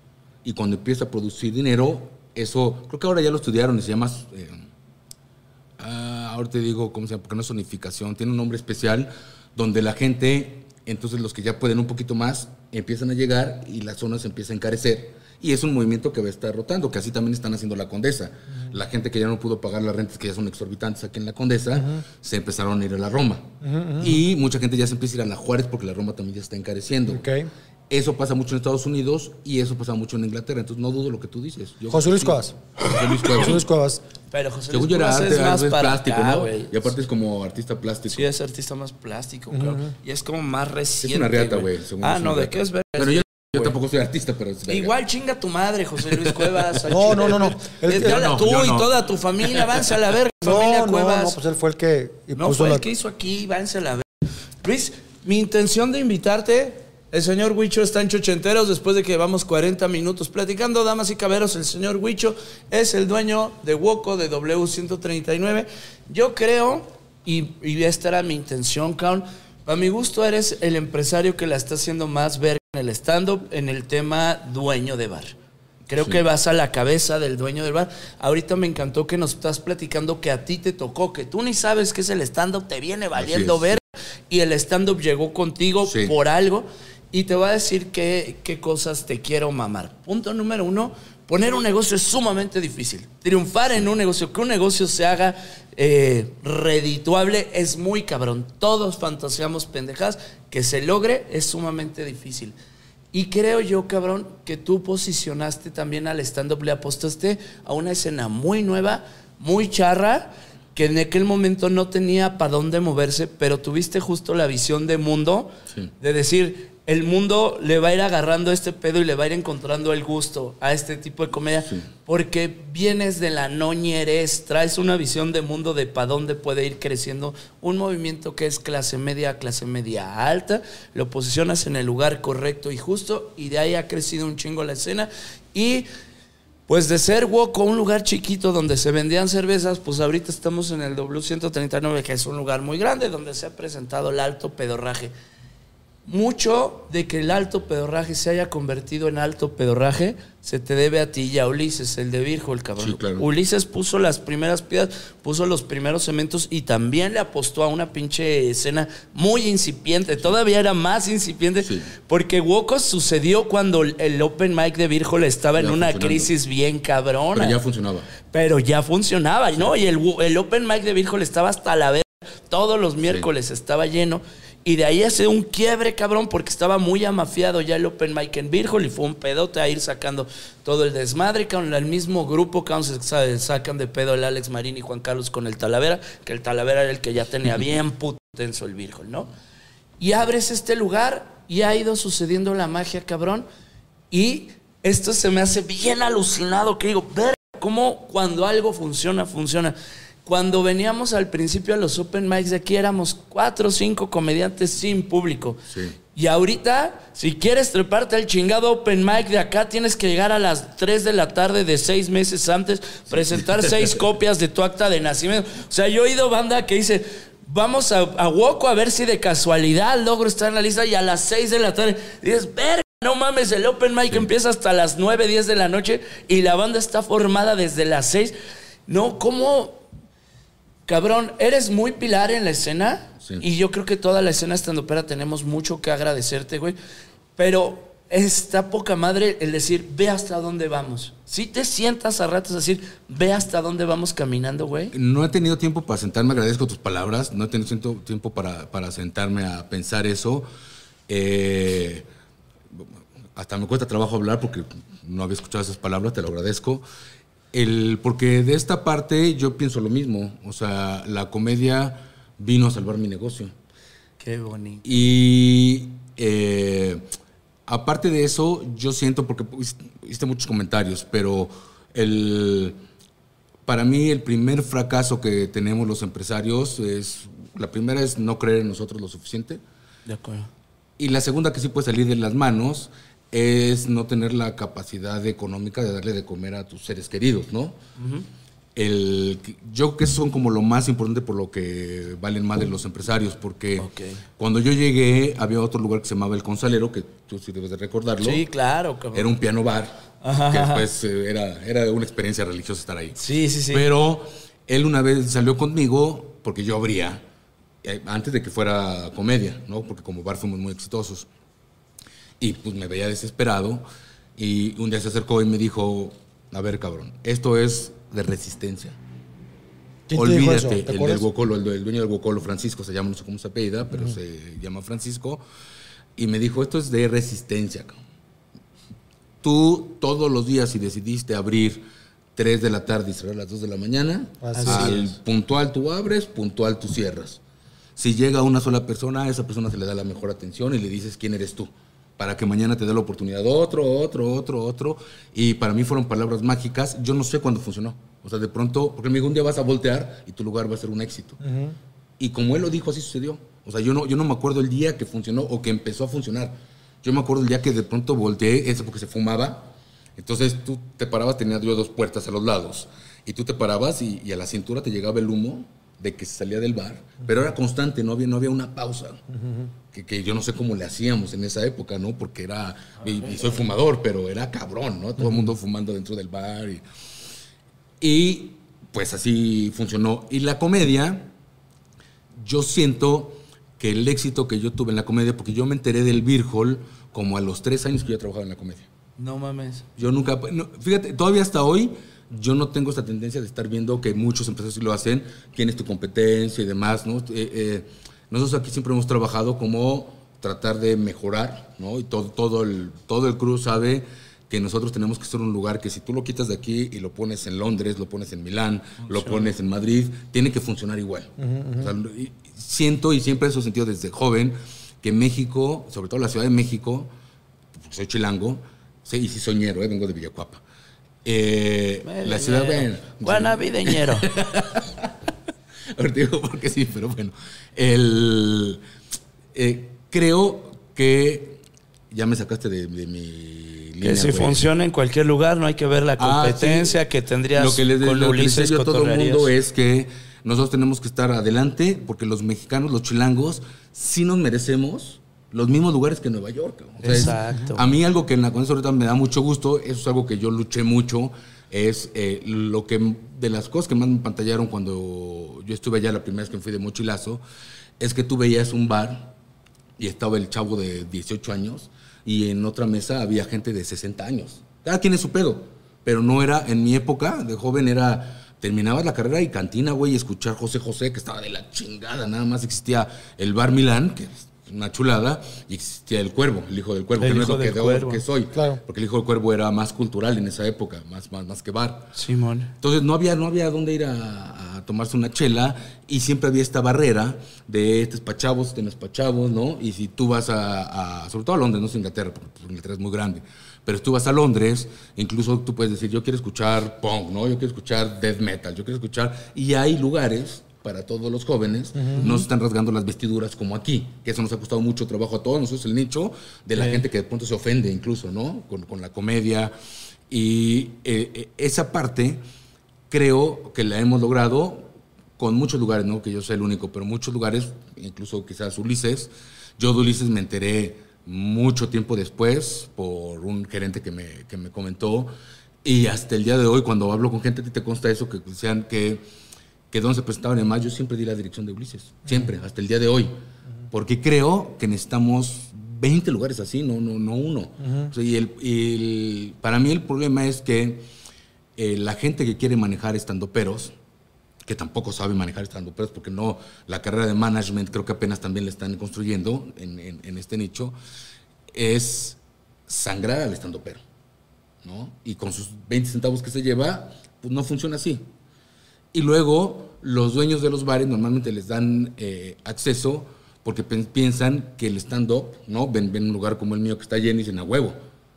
y cuando empieza a producir dinero, eso, creo que ahora ya lo estudiaron y se llama, eh, ah, ahora te digo, ¿cómo se llama? Porque no es zonificación, tiene un nombre especial donde la gente, entonces los que ya pueden un poquito más, empiezan a llegar y la zona se empieza a encarecer. Y es un movimiento que va a estar rotando, que así también están haciendo la Condesa. La gente que ya no pudo pagar las rentas, que ya son exorbitantes aquí en la Condesa, se empezaron a ir a la Roma. Y mucha gente ya se empieza a ir a la Juárez porque la Roma también ya está encareciendo. Ok. Eso pasa mucho en Estados Unidos y eso pasa mucho en Inglaterra. Entonces no dudo lo que tú dices. Yo- José Luis. Cuevas. José Luis Cuevas. José Luis Cuevas. Pero José Según Luis era Cuevas arte, es más es para plástico, acá, ¿no? güey. Y aparte es como artista plástico. Sí, es artista más plástico, claro. Y es como más reciente. es una reata, güey. según Ah, no, ¿de qué es? Pero yo, yo tampoco soy artista, pero es verga. Igual chinga tu madre, José Luis Cuevas. al No, no, no, no. Él- no, tú yo y no. toda tu familia, váyanse a la verga, (laughs) No, familia no, Cuevas. no, pues él fue el que y No puso fue la- el que hizo aquí, váyanse a la verga. Luis, mi intención de invitarte, el señor Huicho está en Chochenteros después de que llevamos 40 minutos platicando, damas y caberos, el señor Huicho es el dueño de Woco de W139. Yo creo, y, y esta era mi intención, cabrón, para mi gusto eres el empresario que la está haciendo más verga en el stand-up en el tema dueño de bar. Creo que vas a la cabeza del dueño del bar. Ahorita me encantó que nos estás platicando que a ti te tocó, que tú ni sabes qué es el stand-up, te viene valiendo ver y el stand-up llegó contigo Sí. por algo. Y te voy a decir qué, qué cosas te quiero mamar. Punto número uno, poner un negocio es sumamente difícil. Triunfar en un negocio, que un negocio se haga eh, redituable es muy cabrón. Todos fantaseamos pendejadas. Que se logre es sumamente difícil. Y creo yo, cabrón, que tú posicionaste también al stand-up, le apostaste a una escena muy nueva, muy charra, que en aquel momento no tenía para dónde moverse, pero tuviste justo la visión de mundo, Sí. de decir, el mundo le va a ir agarrando este pedo y le va a ir encontrando el gusto a este tipo de comedia, Sí. porque vienes de la noñerez, traes una visión de mundo de para dónde puede ir creciendo un movimiento que es clase media, clase media alta, lo posicionas en el lugar correcto y justo, y de ahí ha crecido un chingo la escena, y pues de ser Woco, un lugar chiquito donde se vendían cervezas, pues ahorita estamos en el W139, que es un lugar muy grande donde se ha presentado el alto pedorraje. Mucho de que el alto pedorraje se haya convertido en alto pedorraje se te debe a ti y a Ulises, el de Virgo, el cabrón. Sí, claro. Ulises puso las primeras piedras, puso los primeros cementos y también le apostó a una pinche escena muy incipiente. Todavía era más incipiente Sí. porque Woco sucedió cuando el open mic de Virgo estaba en una crisis bien cabrona. Pero ya funcionaba. Pero ya funcionaba, ¿no? Y el, el open mic de Virgol estaba hasta la vez. Todos los miércoles estaba lleno. Y de ahí hace un quiebre, cabrón, porque estaba muy amafiado ya el open mic en Virgol y fue un pedote a ir sacando todo el desmadre, cabrón. El mismo grupo, cabrón, se sa- sacan de pedo el Alex Marín y Juan Carlos con el Talavera, que el Talavera era el que ya tenía bien puto tenso el Virgol, ¿no? Y abres este lugar y ha ido sucediendo la magia, cabrón. Y esto se me hace bien alucinado, que digo, ver cómo cuando algo funciona, funciona. Cuando veníamos al principio a los open mics de aquí éramos cuatro o cinco comediantes sin público. Sí. Y ahorita, si quieres treparte al chingado open mic de acá, tienes que llegar a las 3 de la tarde de seis meses antes, presentar (laughs) seis copias de tu acta de nacimiento. O sea, yo he oído banda que dice, vamos a, a Woco a ver si de casualidad logro estar en la lista y a las 6 de la tarde dices, verga, no mames, el open mic empieza hasta las 9, 10 de la noche y la banda está formada desde las 6. No, ¿cómo? Cabrón, eres muy pilar en la escena Sí. y yo creo que toda la escena estandopera tenemos mucho que agradecerte, güey. Pero está poca madre el decir, ve hasta dónde vamos. Si te sientas a ratos a decir, ve hasta dónde vamos caminando, güey. No he tenido tiempo para sentarme, agradezco tus palabras, no he tenido tiempo- tiempo para, para sentarme a pensar eso. Eh, hasta me cuesta trabajo hablar porque no había escuchado esas palabras, te lo agradezco. El, porque de esta parte yo pienso lo mismo, o sea, la comedia vino a salvar mi negocio. Qué bonito. Y eh, aparte de eso, yo siento, porque hiciste muchos comentarios, pero el, para mí el primer fracaso que tenemos los empresarios es, la primera es no creer en nosotros lo suficiente. De acuerdo. Y la segunda que sí puede salir de las manos es no tener la capacidad económica de darle de comer a tus seres queridos, ¿no? El, yo creo que son como lo más importante por lo que valen más de los empresarios, porque Ok. cuando yo llegué había otro lugar que se llamaba El Consalero, que tú sí debes de recordarlo. Sí, claro, cabrón. Era un piano bar, Ajá. que después eh, era, era una experiencia religiosa estar ahí. Sí, sí, sí. Pero él una vez salió conmigo, porque yo abría, eh, antes de que fuera comedia, ¿no? Porque como bar fuimos muy exitosos. Y pues me veía desesperado. Y un día se acercó y me dijo, a ver, cabrón, esto es de resistencia. ¿Quién te dijo eso? Olvídate, ¿Te el del el, el dueño del Guocolo, Francisco, se llama, no sé cómo se apellida, pero se llama Francisco. Y me dijo, esto es de resistencia. cabrón. Tú todos los días, si decidiste abrir 3 de la tarde y cerrar a las 2 de la mañana, Así al es. puntual tú abres, puntual tú cierras. Si llega una sola persona, a esa persona se le da la mejor atención y le dices quién eres tú, para que mañana te dé la oportunidad otro, otro, otro, otro. Y para mí fueron palabras mágicas. Yo no sé cuándo funcionó. O sea, de pronto, porque me dijo, un día vas a voltear y tu lugar va a ser un éxito. Y como él lo dijo, así sucedió. O sea, yo no, yo no me acuerdo el día que funcionó o que empezó a funcionar. Yo me acuerdo el día que de pronto volteé, eso porque se fumaba. Entonces tú te parabas, tenía yo dos puertas a los lados. Y tú te parabas y, y a la cintura te llegaba el humo de que se salía del bar. Pero era constante, no había, no había una pausa. que, que yo no sé cómo le hacíamos en esa época, ¿no? Porque era, y, y soy fumador, pero era cabrón, ¿no? Todo el mundo fumando dentro del bar. Y, y pues así funcionó. Y la comedia, yo siento que el éxito que yo tuve en la comedia, porque yo me enteré del Hall como a los tres años que yo trabajaba en la comedia. No mames. Yo nunca, no, fíjate, todavía hasta hoy yo no tengo esta tendencia de estar viendo que muchos empresarios sí lo hacen, quién es tu competencia y demás, ¿no? Eh, eh, nosotros aquí siempre hemos trabajado como tratar de mejorar, ¿no? Y todo, todo, el, todo el crew sabe que nosotros tenemos que ser un lugar que si tú lo quitas de aquí y lo pones en Londres, lo pones en Milán, lo pones en Madrid, tiene que funcionar igual. O sea, siento y siempre eso he sentido desde joven que México, sobre todo la Ciudad de México, porque soy chilango, sí, y sí soñero, ¿eh? vengo de Villacuapa. Eh, la ciudad, bueno, Guanavideñero. (laughs) Ahorita digo porque sí, pero bueno. El, eh, creo que ya me sacaste de, de mi línea. que si güey. funciona en cualquier lugar, no hay que ver la Ah, competencia sí. que tendrías Lo que les, con lo que les Ulises decía yo a todo el mundo es que nosotros tenemos que estar adelante porque los mexicanos, los chilangos, sí nos merecemos los mismos lugares que Nueva York. cabrón. O sea, es- Exacto. a mí algo que en la conferencia ahorita me da mucho gusto, eso es algo que yo luché mucho, es eh, lo que de las cosas que más me pantallaron cuando yo estuve allá la primera vez que fui de mochilazo, es que tú veías un bar y estaba el chavo de 18 años y en otra mesa había gente de 60 años. Cada quien es su pedo, pero no era, en mi época de joven era, terminabas la carrera y cantina, güey, y escuchar José José, que estaba de la chingada, nada más existía el Bar Milán, que una chulada, y existía el Cuervo, el hijo del Cuervo, El que no es lo que, de- que soy, Claro. porque el hijo del Cuervo era más cultural en esa época, más, más, más que bar. Simón. Entonces no había, no había dónde ir a, a tomarse una chela y siempre había esta barrera de este es pa' chavos, este no es pa' chavos, ¿no? Y si tú vas a, a- sobre todo a Londres, no es Inglaterra, porque pues, Inglaterra es muy grande, pero si tú vas a Londres, incluso tú puedes decir, yo quiero escuchar punk, ¿no? Yo quiero escuchar death metal, yo quiero escuchar... Y hay lugares para todos los jóvenes, no se están rasgando las vestiduras como aquí, que eso nos ha costado mucho trabajo a todos nosotros, el nicho de la Sí. gente que de pronto se ofende incluso, ¿no? Con, con la comedia. Y eh, eh, esa parte creo que la hemos logrado con muchos lugares, no que yo soy el único, pero muchos lugares, incluso quizás Ulises. Yo de Ulises me enteré mucho tiempo después por un gerente que me, que me comentó. Y hasta el día de hoy, cuando hablo con gente, a ti te consta eso, que decían que, que donde se presentaban en mayo, yo siempre di la dirección de Ulises. Siempre, hasta el día de hoy. Porque creo que necesitamos 20 lugares así, no, no, no uno. O sea, y el, para mí el problema es que eh, la gente que quiere manejar estandoperos, que tampoco sabe manejar estandoperos, porque no, la carrera de management creo que apenas también le están construyendo en, en- en este nicho, es sangrar al estandopero, ¿no? Y con sus 20 centavos que se lleva, pues no funciona así. Y luego los dueños de los bares normalmente les dan eh, acceso porque piensan que el stand-up, ¿no? Ven, ven un lugar como el mío que está lleno y dicen, a huevo,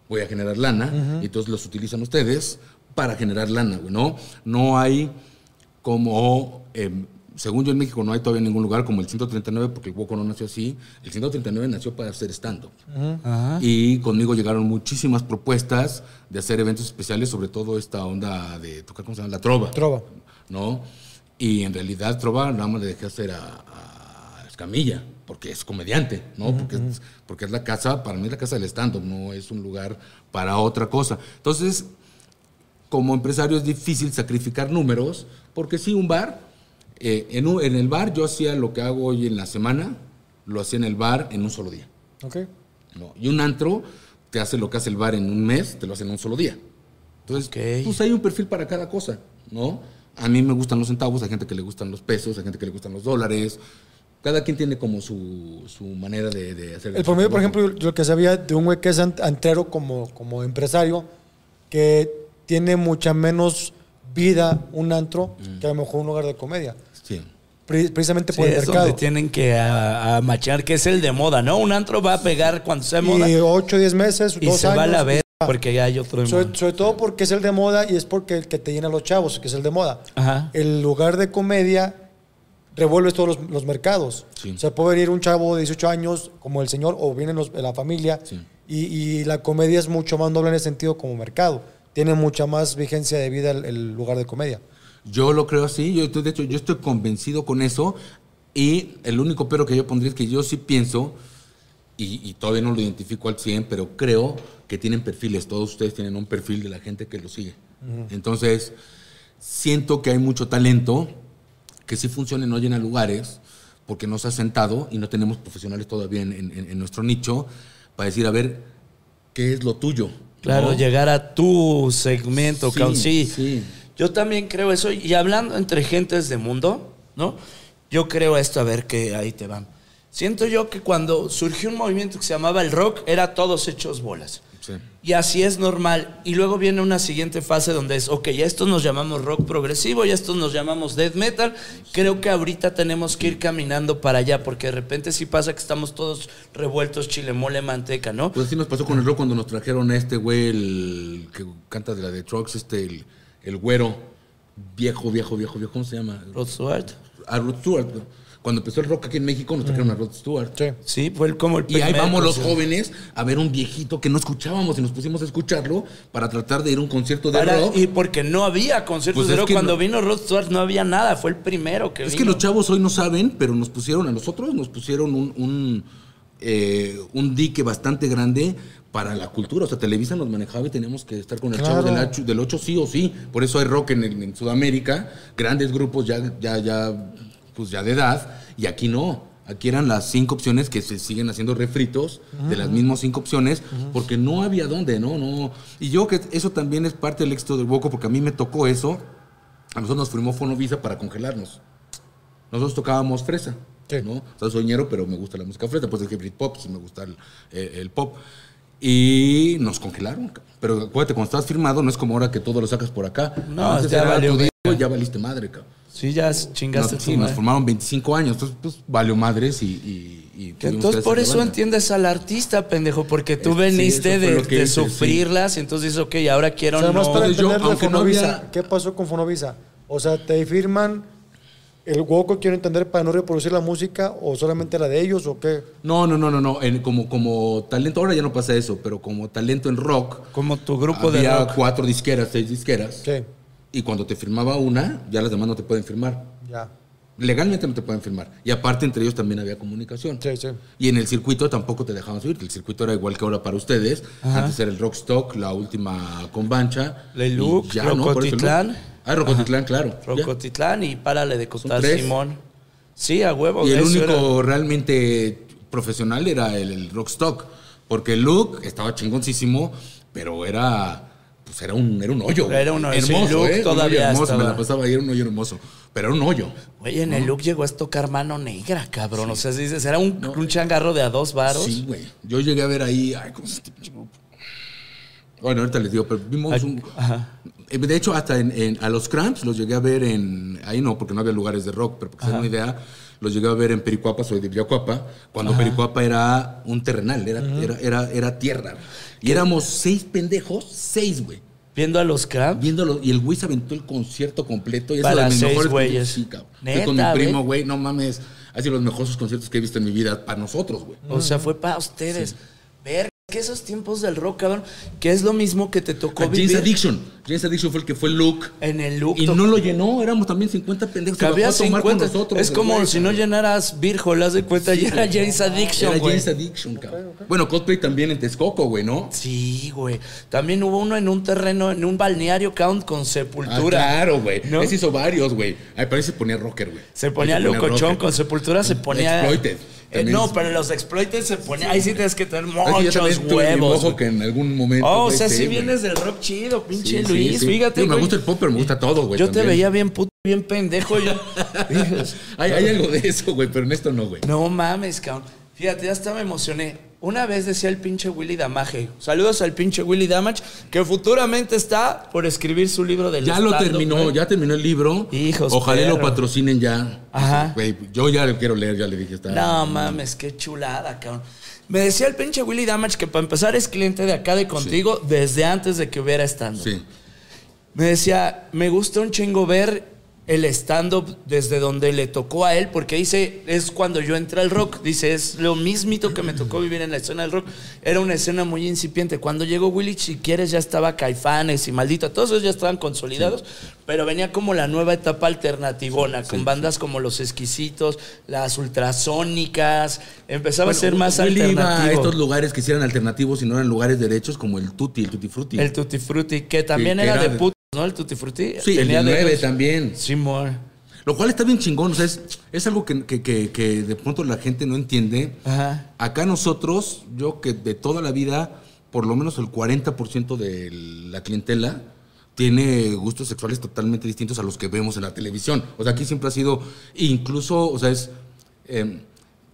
voy a generar lana. Y entonces los utilizan ustedes para generar lana, güey, ¿no? No hay como, eh, según yo en México no hay todavía ningún lugar como el 139 porque el Woco no nació así. El 139 nació para hacer stand-up. Y conmigo llegaron muchísimas propuestas de hacer eventos especiales, sobre todo esta onda de tocar, ¿cómo se llama? La trova. Trova. ¿No? Y en realidad trova nada más le dejé hacer a, a Escamilla, porque es comediante, ¿no? porque, es, porque es la casa, para mí es la casa del stand-up, no es un lugar para otra cosa. Entonces, como empresario es difícil sacrificar números, porque sí, un bar, eh, en, un- en el bar yo hacía lo que hago hoy en la semana, lo hacía en el bar en un solo día. ¿Ok? ¿no? Y un antro te hace lo que hace el bar en un mes, te lo hace en un solo día. Entonces, pues hay un perfil para cada cosa, ¿no? A mí me gustan los centavos, hay gente que le gustan los pesos, hay gente que le gustan los dólares. Cada quien tiene como su, su manera de, de hacer El promedio, por ejemplo, yo lo que sabía de un güey que es ant- antrero como, como empresario, que tiene mucha menos vida un antro que a lo mejor un lugar de comedia. Sí. Pre- precisamente Sí, por el es mercado. donde tienen que a, a machear, que es el de moda, ¿no? Un antro va a pegar cuando sea moda Y y, 8 o 10 meses, dos se años. va a la vez y- porque ya hay otro sobre, todo porque es el de moda y es porque el que te llena a los chavos, que es el de moda. Ajá. El lugar de comedia revuelves todos los, los mercados. Sí. O sea, puede venir un chavo de 18 años como el señor o vienen los, la familia Sí. y, y la comedia es mucho más noble en ese sentido como mercado. Tiene mucha más vigencia de vida el, el lugar de comedia. Yo lo creo así, yo estoy, de hecho, yo estoy convencido con eso. Y el único pero que yo pondría es que yo sí pienso, y, y todavía no lo identifico al 100, pero creo que tienen perfiles. Todos ustedes tienen un perfil de la gente que lo sigue. Entonces, siento que hay mucho talento que sí funciona y no llena lugares porque no se ha sentado y no tenemos profesionales todavía en, en- en nuestro nicho para decir, a ver, ¿qué es lo tuyo? Claro, ¿No? llegar a tu segmento, Sí, sí. sí. Yo también creo eso. Y hablando entre gentes de mundo, ¿no? Yo creo esto, a ver que ahí te van. Siento yo que cuando surgió un movimiento que se llamaba el rock, era todos hechos bolas. Sí. Y así es normal. Y luego viene una siguiente fase donde es, ok, ya estos nos llamamos rock progresivo, ya estos nos llamamos death metal. Creo que ahorita tenemos que ir caminando para allá, porque de repente sí pasa que estamos todos revueltos, chile, mole, manteca, ¿no? Pues así nos pasó con el rock cuando nos trajeron a este güey, el que canta de la de Trucks, este, el, el güero, viejo, viejo, viejo, viejo, ¿cómo se llama? Rod Stewart. A Rod Stewart. Cuando empezó el rock aquí en México nos trajeron a Rod Stewart. Sí. Sí, fue el- como el Y ahí vamos los jóvenes a ver un viejito que no escuchábamos y nos pusimos a escucharlo para tratar de ir a un concierto de Para- rock. y porque no había conciertos Pues de rock. Cuando no- vino Rod Stewart no había nada. Fue el primero que Es vino. que los chavos hoy no saben, pero nos pusieron a nosotros, nos pusieron un, un, eh, un dique bastante grande para la cultura. O sea, Televisa nos manejaba y teníamos que estar con el Claro. chavo del, ocho- del 8 sí o sí. Por eso hay rock en, el- en Sudamérica, grandes grupos ya, ya, ya, pues ya de edad, y aquí no. Aquí eran las cinco opciones que se siguen haciendo refritos de las mismas cinco opciones, porque no había dónde, ¿no? no Y yo que eso también es parte del éxito del Boco, porque a mí me tocó eso. A nosotros nos firmó Fonovisa para congelarnos. Nosotros tocábamos fresa, Sí. ¿no? O sea, soy ñero, pero me gusta la música fresa, pues es que Britpop, sí me gusta el, eh, el pop. Y nos congelaron. Pero acuérdate, cuando estás firmado, no es como ahora que todo lo sacas por acá. No, Antes ya era valió disco ya valiste madre, cabrón. Sí, ya chingaste Nos, nos formaron 25 años, entonces pues valió madres y... y, y entonces por eso banda. entiendes al artista, pendejo, porque tú sí, veniste de, lo que de hice, sí. sufrirlas y entonces dices, ok, ahora quiero O sea, no... para Entonces yo, aunque no Fonovisa, había- ¿qué pasó con Fonovisa? O sea, ¿te firman el hueco, quiero entender, para no reproducir la música o solamente la de ellos o qué? No, no, no, no, no. En- como, como talento, ahora ya no pasa eso, pero como talento en rock, Como tu grupo de había rock. cuatro disqueras, seis disqueras. Sí, Y cuando te firmaba una, ya las demás no te pueden firmar. ya. Legalmente no te pueden firmar. Y aparte, entre ellos también había comunicación. Sí, sí. Y en el circuito tampoco te dejaban subir. El circuito era igual que ahora para ustedes. Antes era el Rockstock, la última convancha. Y ya, ¿no? Rocotitlán. Ah, Rocotitlán, claro. Rocotitlán y párale de contar. Simón. Sí, a huevo. Y el único era. realmente profesional era el, el Rockstock. Porque look estaba chingoncísimo, pero era. Pues era un, era un hoyo. Era un hoyo, sí, hermoso, look ¿eh? Un hoyo todavía hermoso. Me la pasaba ahí, era un hoyo hermoso. Pero era un hoyo. Güey, en el look llegó a tocar mano negra, cabrón. O sea, dices, era un, un changarro de a dos varos. Sí, güey. Yo llegué a ver ahí. Ay, ¿cómo se llama este pinche grupo? Bueno, ahorita les digo, pero vimos un. Ajá. Eh, De hecho, hasta en, en- a los Cramps los llegué a ver en. Ahí no, porque no había lugares de rock, pero para que se una idea, los llegué a ver en Pericuapa, soy de Villacuapa, cuando Pericuapa era un terrenal, era, era, era, era tierra. Y éramos seis pendejos, seis, güey. Viendo a los Cramps. Viéndolo, y el güey se aventó el concierto completo. Y eso Para de mis seis mejores güeyes. Sí, Neta, con mi primo, güey, no mames. Ha sido los mejores conciertos que he visto en mi vida para nosotros, güey. O sea, fue para ustedes. Que esos tiempos del rock, cabrón, que es lo mismo que te tocó James vivir Addiction. James Addiction fue el que fue Luke. en el look. Y no lo llenó, éramos también 50 pendejos. se Cabía bajó a tomar con 50. nosotros, es como si no llenaras Virgo, haz de cuenta, ya era James Addiction, Era. James Addiction, cabrón. Bueno, Coldplay también en Texcoco, güey, ¿no? Sí, güey. También hubo uno en un terreno, en un balneario count con Ah, sepultura. claro, güey. ¿No? Ese hizo varios, güey. Ahí se ponía rocker, güey. Se ponía locochón rocker. con sepultura, se ponía. Exploited. Eh, no, pero los exploited se ponía. Ahí sí tienes que tener muchos huevos. güey. que en algún momento. Oh, o sea, güey. vienes del rock chido, pinche Luis. Fíjate, Me gusta el pop, pero me gusta todo, güey. Yo te veía bien puto, bien pendejo. Yo. (laughs) Hay (laughs) algo de eso, güey, pero en esto no, güey. no mames, cabrón. Fíjate, ya hasta me emocioné. Una vez decía el pinche Willy Damage. Saludos al pinche Willy Damage, que futuramente está por escribir su libro del Ya lo terminó, ya terminó el libro. Hijos, Ojalá lo patrocinen ya. Ajá. Yo ya lo quiero leer, ya le dije. Está, No mames, qué chulada, cabrón. Me decía el pinche Willy Damage que para empezar es cliente de acá de contigo desde antes de que hubiera stand-up. Sí. Me decía, me gusta un chingo ver el stand-up desde donde le tocó a él, porque dice, es cuando yo entré al rock. Dice, es lo mismito que me tocó vivir en la escena del rock. Era una escena muy incipiente. Cuando llegó Willy, si quieres, ya estaba Caifanes y Maldita. Todos ellos ya estaban consolidados, pero venía como la nueva etapa alternativona, con bandas como Los Exquisitos, las Ultrasónicas. Empezaba a ser más Willy iba a alternativo. estos lugares que sí eran alternativos y no eran lugares derechos como el Tutti, el Tutti Frutti. El Tutti Frutti, que también que era, era de putos, ¿no? El Tutti Frutti. sí, el Tenía 9 dedos. también. Simón. Lo cual está bien chingón, o sea, es, es algo que, que- que- que de pronto la gente no entiende. Ajá. Acá nosotros, yo que de toda la vida, por lo menos el 40% de la clientela tiene gustos sexuales totalmente distintos a los que vemos en la televisión. O sea, aquí siempre ha sido, incluso, o sea, es, eh,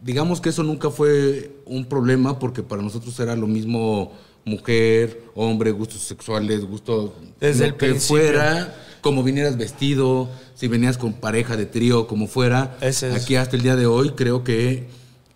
digamos que eso nunca fue un problema porque para nosotros era lo mismo mujer, hombre, gustos sexuales, gusto Desde el que principio. fuera, como vinieras vestido, si venías con pareja de trío, como fuera. Es. Aquí hasta el día de hoy creo que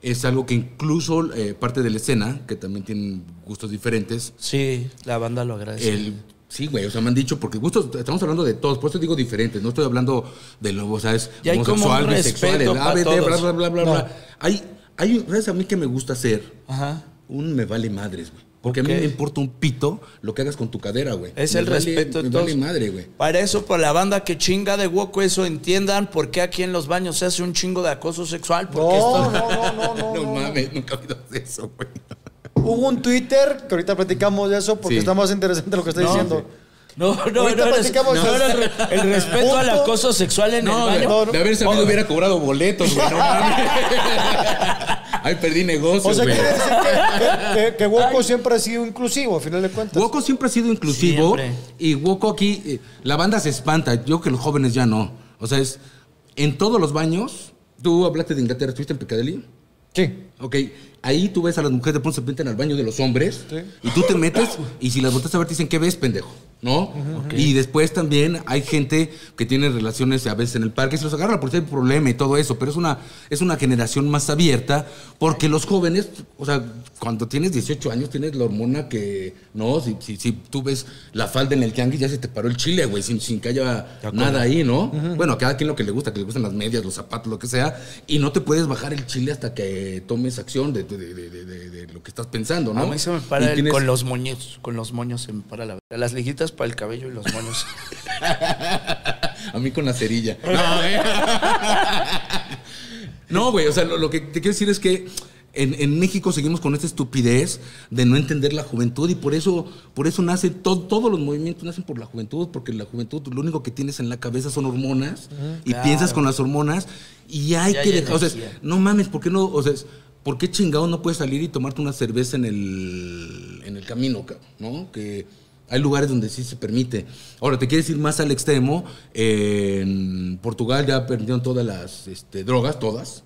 es algo que incluso eh, parte de la escena, que también tienen gustos diferentes, Sí, la banda lo agradece. el, sí, güey, o sea, me han dicho, porque gustos, estamos hablando de todos, por eso digo diferentes, no estoy hablando de lo, o sea, es Y hay como bisexual, ABD, bla, bla, bla, bla, No. bla. Hay, hay, ¿sabes a mí que me gusta hacer? Ajá. Un me vale madres, güey. Porque a mí me importa un pito lo que hagas con tu cadera, güey. Es Me el vale- respeto de Me todos. vale madre, güey. Para eso, por la banda que chinga de hueco, eso entiendan por qué aquí en los baños se hace un chingo de acoso sexual. Porque No, esto- no, no, no, no, (laughs) No, mames, nunca he oído de eso, güey. Hubo un Twitter, que ahorita platicamos de eso porque Sí. está más interesante lo que está No, diciendo. No, no, Ahorita no, platicamos no de el, re- el respeto al acoso sexual en No, el baño. no, no. de haber sabido hubiera cobrado boletos, güey. No (laughs) mames. Ay, perdí negocio, O sea, güey. quiere decir que, que, que Woco siempre ha sido inclusivo, a final de cuentas. Woco siempre ha sido inclusivo Siempre. y Woco aquí, eh, la banda se espanta. Yo creo que los jóvenes ya no. O sea, es en todos los baños. Tú hablaste de Inglaterra, ¿estuviste en Piccadilly? Sí. Ok, ahí tú ves a las mujeres de pronto se meten al baño de los hombres Sí. y tú te metes y si las volteas a ver te dicen, ¿qué ves, pendejo? ¿No? Y después también hay gente que tiene relaciones a veces en el parque, se los agarra porque hay problema y todo eso, pero es una, es una generación más abierta porque los jóvenes, o sea, cuando tienes 18 años tienes la hormona que, no, si, si, si tú ves la falda en el tianguis ya se te paró el chile, güey, sin, sin que haya nada ahí, ¿no? Bueno, a cada quien lo que le gusta, que le gustan las medias, los zapatos, lo que sea, y no te puedes bajar el chile hasta que tomes acción de, de- de- lo que estás pensando, ¿no? A mí se me para el- tienes- con los moños, con los moños se me para la Las liguitas para el cabello y los moños. (laughs) A mí con la cerilla. No, güey. (laughs) No, güey, o sea, lo, lo que te quiero decir es que en, en México seguimos con esta estupidez de no entender la juventud y por eso, por eso nace to- todos los movimientos nacen por la juventud, porque la juventud lo único que tienes en la cabeza son hormonas y Claro. piensas con las hormonas y hay que dejar, o sea, no mames, ¿por qué no? O sea, ¿por qué chingado no puedes salir y tomarte una cerveza en el, en el camino? ¿no? Que hay lugares donde sí se permite. Ahora, te quieres ir más al extremo. En Portugal ya perdieron todas las este, drogas, todas.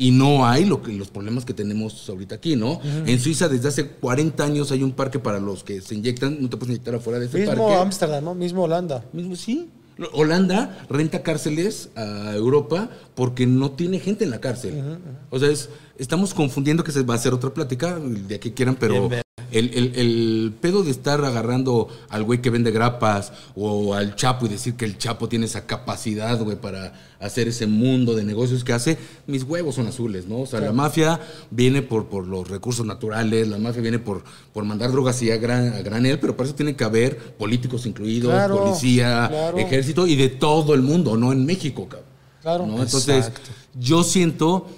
Y no hay lo que, los problemas que tenemos ahorita aquí, ¿no? En Suiza desde hace 40 años hay un parque para los que se inyectan, no te puedes inyectar afuera de ese Mismo parque. Ámsterdam, ¿no? Mismo Holanda. Mismo sí. Holanda renta cárceles a Europa porque no tiene gente en la cárcel. O sea, es- estamos confundiendo que se va a hacer otra plática, de que quieran, pero Bien. El, el- el pedo de estar agarrando al güey que vende grapas o al Chapo y decir que el Chapo tiene esa capacidad, güey, para hacer ese mundo de negocios que hace, mis huevos son azules, ¿no? O sea, la mafia viene por, por los recursos naturales, la mafia viene por, por mandar drogas así a, gran, a granel, pero para eso tiene que haber políticos incluidos, Claro, policía, claro. ejército y de todo el mundo, no en México, cabrón. Claro. ¿no? Entonces, yo siento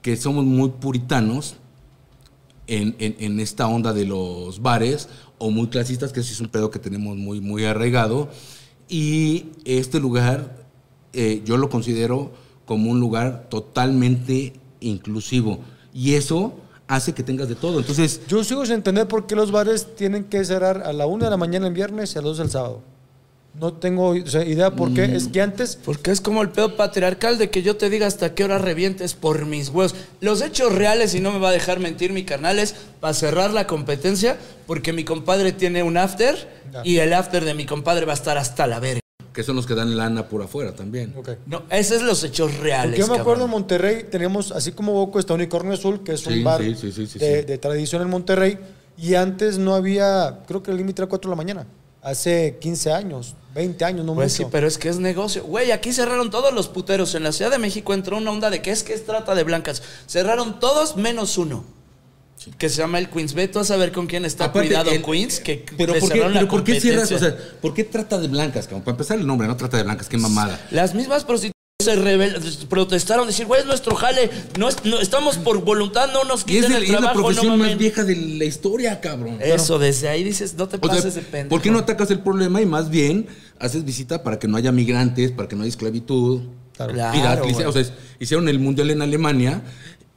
que somos muy puritanos en, en- esta onda de los bares o muy clasistas, que eso es un pedo que tenemos muy, muy arraigado. Y este lugar eh, yo lo considero como un lugar totalmente inclusivo. Y eso hace que tengas de todo. Entonces, Yo sigo sin entender por qué los bares tienen que cerrar a la una de la mañana el viernes y a las 2 el sábado. No tengo o sea, idea por qué. Es que antes. Porque es como el pedo patriarcal de que yo te diga hasta qué hora revientes por mis huevos. Los hechos reales, y no me va a dejar mentir mi carnal, es para cerrar la competencia, porque mi compadre tiene un after Ya. y el after de mi compadre va a estar hasta la verga. que son los que dan lana por afuera también. Ok. No, esos es los hechos reales. Porque yo me acuerdo en. Monterrey, teníamos, así como Boco, está Unicornio Azul, que es un Sí, bar sí, sí, sí, sí, de, sí. de tradición en Monterrey. Y antes no había, creo que el límite era 4 de la mañana. Hace 15 años, 20 años, no Pues mucho. sí, pero es que es negocio. Güey, aquí cerraron todos los puteros. En la Ciudad de México entró una onda de que es que es trata de blancas. Cerraron todos menos uno. Que se llama el Queens. Ve tú a saber con quién está Aparte, cuidado el- Queens. Que pero ¿por qué, pero ¿por qué cierras? O sea, ¿por qué trata de blancas, cabrón? Para empezar el nombre, no trata de blancas, qué mamada. Las mismas prostitutas se rebel- protestaron, decir, güey, es nuestro jale, no, es- no- estamos por voluntad, no nos Y es, quiten el- el, y es la trabajo, profesión no más mamen". vieja de la historia, cabrón. Eso, desde ahí dices, no te O sea, pases de pendejo. ¿por qué no atacas el problema y más bien haces visita para que no haya migrantes, para que no haya esclavitud? Claro. Claro, o sea, hicieron el mundial en Alemania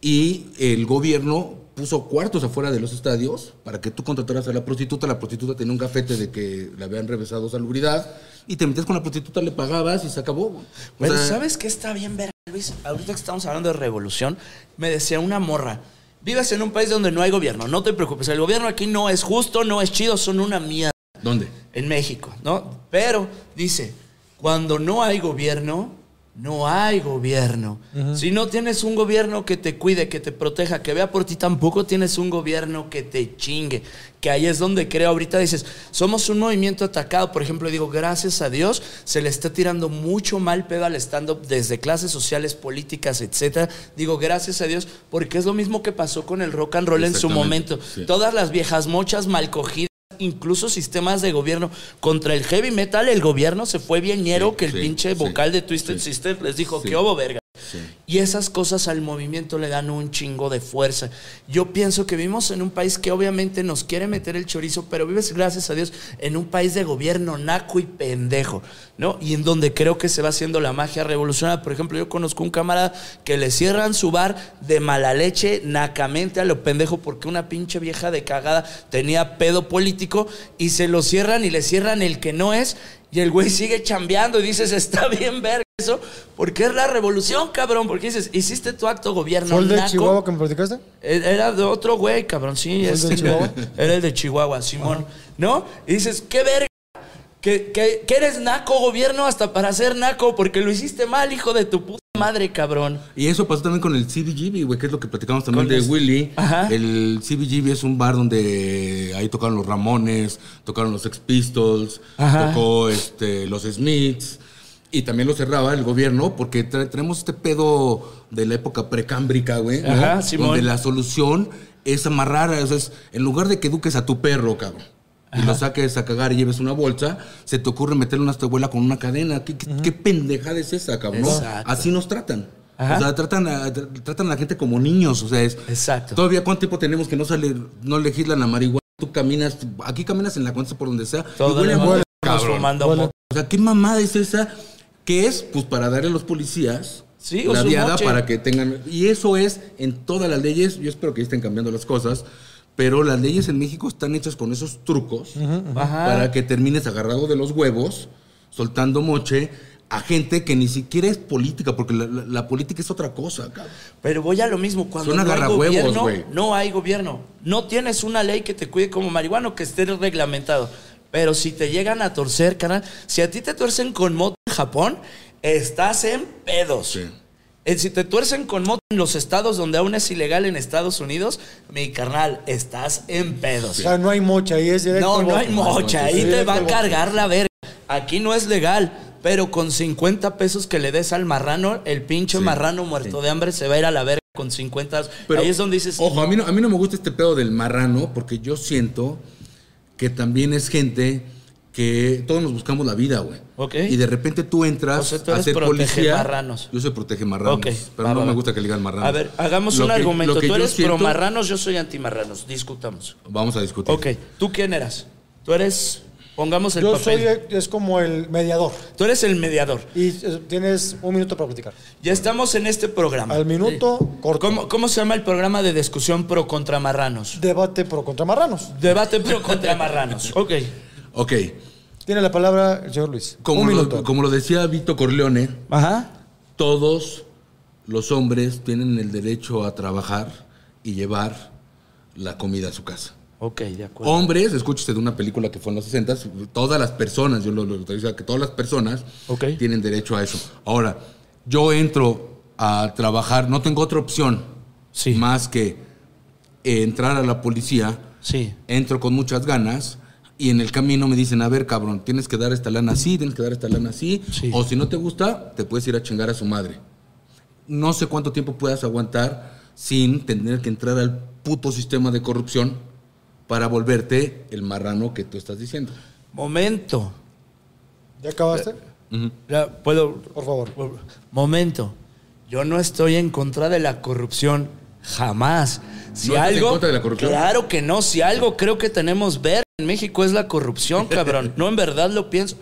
y el gobierno puso cuartos afuera de los estadios para que tú contrataras a la prostituta. La prostituta tenía un gafete de que le habían revesado salubridad y te metías con la prostituta, le pagabas y se acabó. Pero sea, ¿sabes qué está bien ver, Luis? Ahorita que estamos hablando de revolución, me decía una morra, vives en un país donde no hay gobierno, no te preocupes, el gobierno aquí no es justo, no es chido, son una mierda. ¿Dónde? en México, ¿no? Pero dice, cuando no hay gobierno, no hay gobierno. Si no tienes un gobierno que te cuide, que te proteja, que vea por ti, tampoco tienes un gobierno que te chingue. Que ahí es donde creo ahorita dices, somos un movimiento atacado. Por ejemplo, digo, gracias a Dios se le está tirando mucho mal pedo al stand-up desde clases sociales, políticas, etcétera. Digo, gracias a Dios, porque es lo mismo que pasó con el rock and roll en su momento. sí. Todas las viejas mochas mal cogidas incluso sistemas de gobierno. Contra el heavy metal el gobierno se fue bien ñero Sí, que el sí, pinche sí, vocal de Twisted. Sister. Les dijo que obo verga Y esas cosas al movimiento le dan un chingo de fuerza. Yo pienso que vivimos en un país que obviamente nos quiere meter el chorizo, pero vives, gracias a Dios, en un país de gobierno naco y pendejo, ¿no? Y en donde creo que se va haciendo la magia revolucionaria. Por ejemplo, yo conozco un camarada que le cierran su bar de mala leche, nacamente a lo pendejo, porque una pinche vieja de cagada tenía pedo político y se lo cierran y le cierran el que no es. Y el güey sigue chambeando y dices, está bien ver eso, porque es la revolución, cabrón. Porque dices, hiciste tu acto gobierno. ¿Fue el de naco. Chihuahua que me platicaste? Eh, Era de otro güey, cabrón, sí. ¿Fue el este, de Chihuahua? (laughs) Era el de Chihuahua, Simón. ¿No? Y dices, qué verga. Que, que- que eres naco gobierno hasta para ser naco, porque lo hiciste mal, hijo de tu puta madre, cabrón. Y eso pasó también con el CBGB, güey, que es lo que platicamos también de los- Willy. Ajá. El CBGB es un bar donde ahí tocaron los Ramones, tocaron los Sex Pistols, Ajá. tocó este, los Smiths. Y también lo cerraba el gobierno porque tenemos este pedo de la época precámbrica, güey. ¿no? Ajá, Simón. Donde la solución es amarrar, o sea, es, en lugar de que eduques a tu perro, cabrón. Y lo saques a cagar y lleves una bolsa, se te ocurre meterle una abuela con una cadena. ¿Qué, qué, qué pendejada es esa, cabrón? Exacto. Así nos tratan. Ajá. O sea, tratan a, tra- tratan a la gente como niños. O sea, es. Exacto. Todavía cuánto tiempo tenemos que no sale, no legislan la marihuana. Tú caminas, aquí caminas en la cuenta por donde sea. Todo y huele el a cabrón. fumando mota. O sea, ¿qué mamada es esa? Que es, pues, para darle a los policías Sí, la diada para que tengan... Y eso es en todas las leyes, yo espero que estén cambiando las cosas, pero las leyes en México están hechas con esos trucos Ajá. para que termines agarrado de los huevos, soltando moche a gente que ni siquiera es política, porque la, la- la política es otra cosa, cabrón. Pero voy a lo mismo, cuando Son no hay gobierno, no hay gobierno. No tienes una ley que te cuide como marihuano que esté reglamentado. Pero si te llegan a torcer, carnal, si a ti te tuercen con moto en Japón, estás en pedos. Sí. Eh, Si te tuercen con moto en los estados donde aún es ilegal en Estados Unidos, mi carnal, estás en pedos. O sea, no hay mocha, ahí es directo. No, no hay mocha, ahí te va a cargar la verga. Aquí no es legal, pero con 50 pesos que le des al marrano, el pinche Sí, marrano muerto sí. de hambre se va a ir a la verga con 50. Pero, ahí es donde dices, Ojo, a mí, no, a mí no me gusta este pedo del marrano, porque yo siento que también es gente que todos nos buscamos la vida, güey. Ok. Y de repente tú entras O sea, tú a ser policía. protegemarranos. Yo soy protege marranos. Ok, pero va, no va, me va. gusta que le digan marranos. a ver, hagamos Lo un que- argumento. Tú eres siento- pro marranos, yo soy antimarranos. Discutamos. Vamos a discutir. Ok, ¿tú quién eras? Tú eres, pongamos el Yo soy, es como el mediador. Tú eres el mediador. Y eh, tienes un minuto para platicar. Ya estamos en este programa. Al minuto, corto. ¿Cómo, cómo se llama el programa de discusión pro contra marranos? Debate pro contra marranos. Debate pro contra marranos. (laughs) Ok. Ok. Tiene la palabra el señor Luis. Como un lo, minuto. como lo decía Vito Corleone, Ajá. todos los hombres tienen el derecho a trabajar y llevar la comida a su casa. Ok, de acuerdo. Hombres, escúchese de una película que fue en los 60, todas las personas, yo lo, lo, que todas las personas tienen derecho a eso. Ahora, yo entro a trabajar, no tengo otra opción Sí. más que entrar a la policía, Sí. entro con muchas ganas y en el camino me dicen, a ver, cabrón, tienes que dar esta lana así, tienes que dar esta lana así, Sí. o si no te gusta, te puedes ir a chingar a su madre. No sé cuánto tiempo puedas aguantar sin tener que entrar al puto sistema de corrupción para volverte el marrano que tú estás diciendo. Momento. ¿Ya acabaste? Ya, ¿Puedo? Por favor. Momento. Yo no estoy en contra de la corrupción. Jamás. Si ¿No estás en algo, contra de la corrupción? Claro que no. Si algo creo que tenemos ver en México es la corrupción, (laughs) cabrón. No, en verdad lo pienso.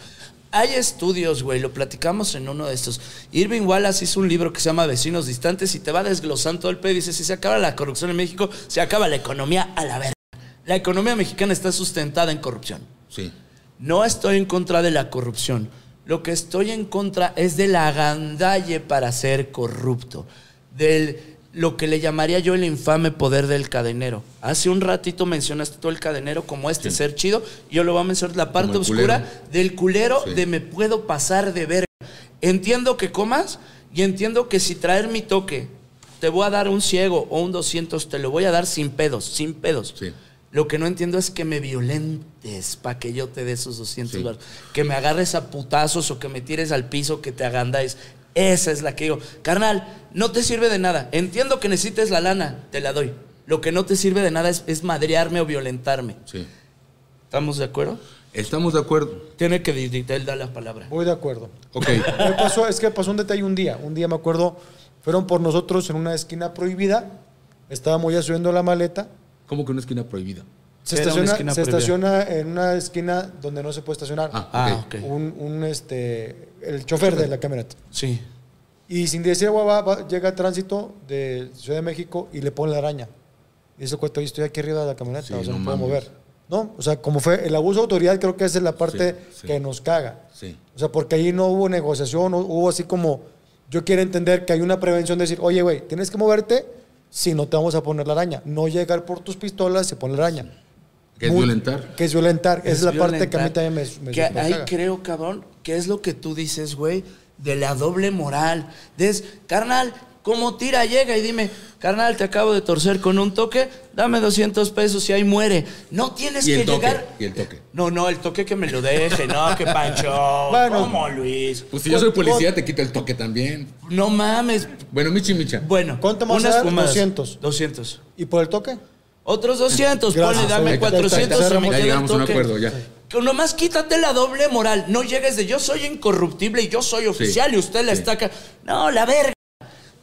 Hay estudios, güey, lo platicamos en uno de estos. Irving Wallace hizo un libro que se llama Vecinos Distantes y te va desglosando todo el pedo y dice, si se acaba la corrupción en México, se acaba la economía a la verga. La economía mexicana está sustentada en corrupción. Sí. No estoy en contra de la corrupción. Lo que estoy en contra es de la agandalle para ser corrupto. Del lo que le llamaría yo el infame poder del cadenero. Hace un ratito mencionaste todo el cadenero como este Sí. ser chido. Yo lo voy a mencionar la parte oscura culero. del culero Sí. de me puedo pasar de ver. Entiendo que comas y entiendo que si traer mi toque te voy a dar un ciego o un 200, te lo voy a dar sin pedos, sin pedos. Sí. Lo que no entiendo es que me violentes para que yo te dé esos 200 Sí. Que me agarres a putazos o que me tires al piso, que te agandáis. Esa es la que digo. Carnal, no te sirve de nada. Entiendo que necesites la lana, te la doy. Lo que no te sirve de nada es, es madrearme o violentarme. Sí. ¿Estamos de acuerdo? Estamos de acuerdo. Tiene que él da la palabra. Voy de acuerdo. Ok. Me pasó, es que pasó un detalle un día. Un día me acuerdo, fueron por nosotros en una esquina prohibida. Estábamos ya subiendo la maleta. ¿Cómo que una esquina prohibida? Se, estaciona, esquina se prohibida. estaciona en una esquina donde no se puede estacionar. Ah, Ah, ok. ok. Un, un, este, el chofer de la camioneta. Sí. Y sin decir, "Guau, va, va", llega el tránsito de Ciudad de México y le pone la araña. Y eso cuento, yo estoy aquí arriba de la camioneta, Sí, o sea, no, no puedo mover. No, o sea, como fue el abuso de autoridad, creo que esa es la parte Sí, sí. que nos caga. Sí. O sea, porque ahí no hubo negociación, no hubo así como, yo quiero entender que hay una prevención de decir, oye, güey, tienes que moverte si no te vamos a poner la araña. No llegar por tus pistolas y poner la araña. ¿Qué es Muy- violentar? Que es violentar. Esa es la parte que a mí violentar. también me, me Que ahí caga. creo, cabrón, que es lo que tú dices, güey, de la doble moral. Des, carnal, como tira, llega y dime, carnal, te acabo de torcer con un toque, dame 200 pesos y ahí muere. No tienes Y que toque. llegar. Y el toque. No, no, el toque que me lo deje, no, que Pancho. (laughs) Bueno. ¿Cómo, Luis? Pues si yo soy policía, te quito el toque también. No mames. Bueno, Michi Micha. Bueno, ¿Cuánto más unas fumadas. 200. 200. ¿Y por el toque? Otros 200, Gracias, ponle, dame ahí está, 400 ya me llegamos a un acuerdo, ya. Que nomás quítate la doble moral. No llegues de yo soy incorruptible y yo soy oficial y usted la sí. estaca. No, la verga.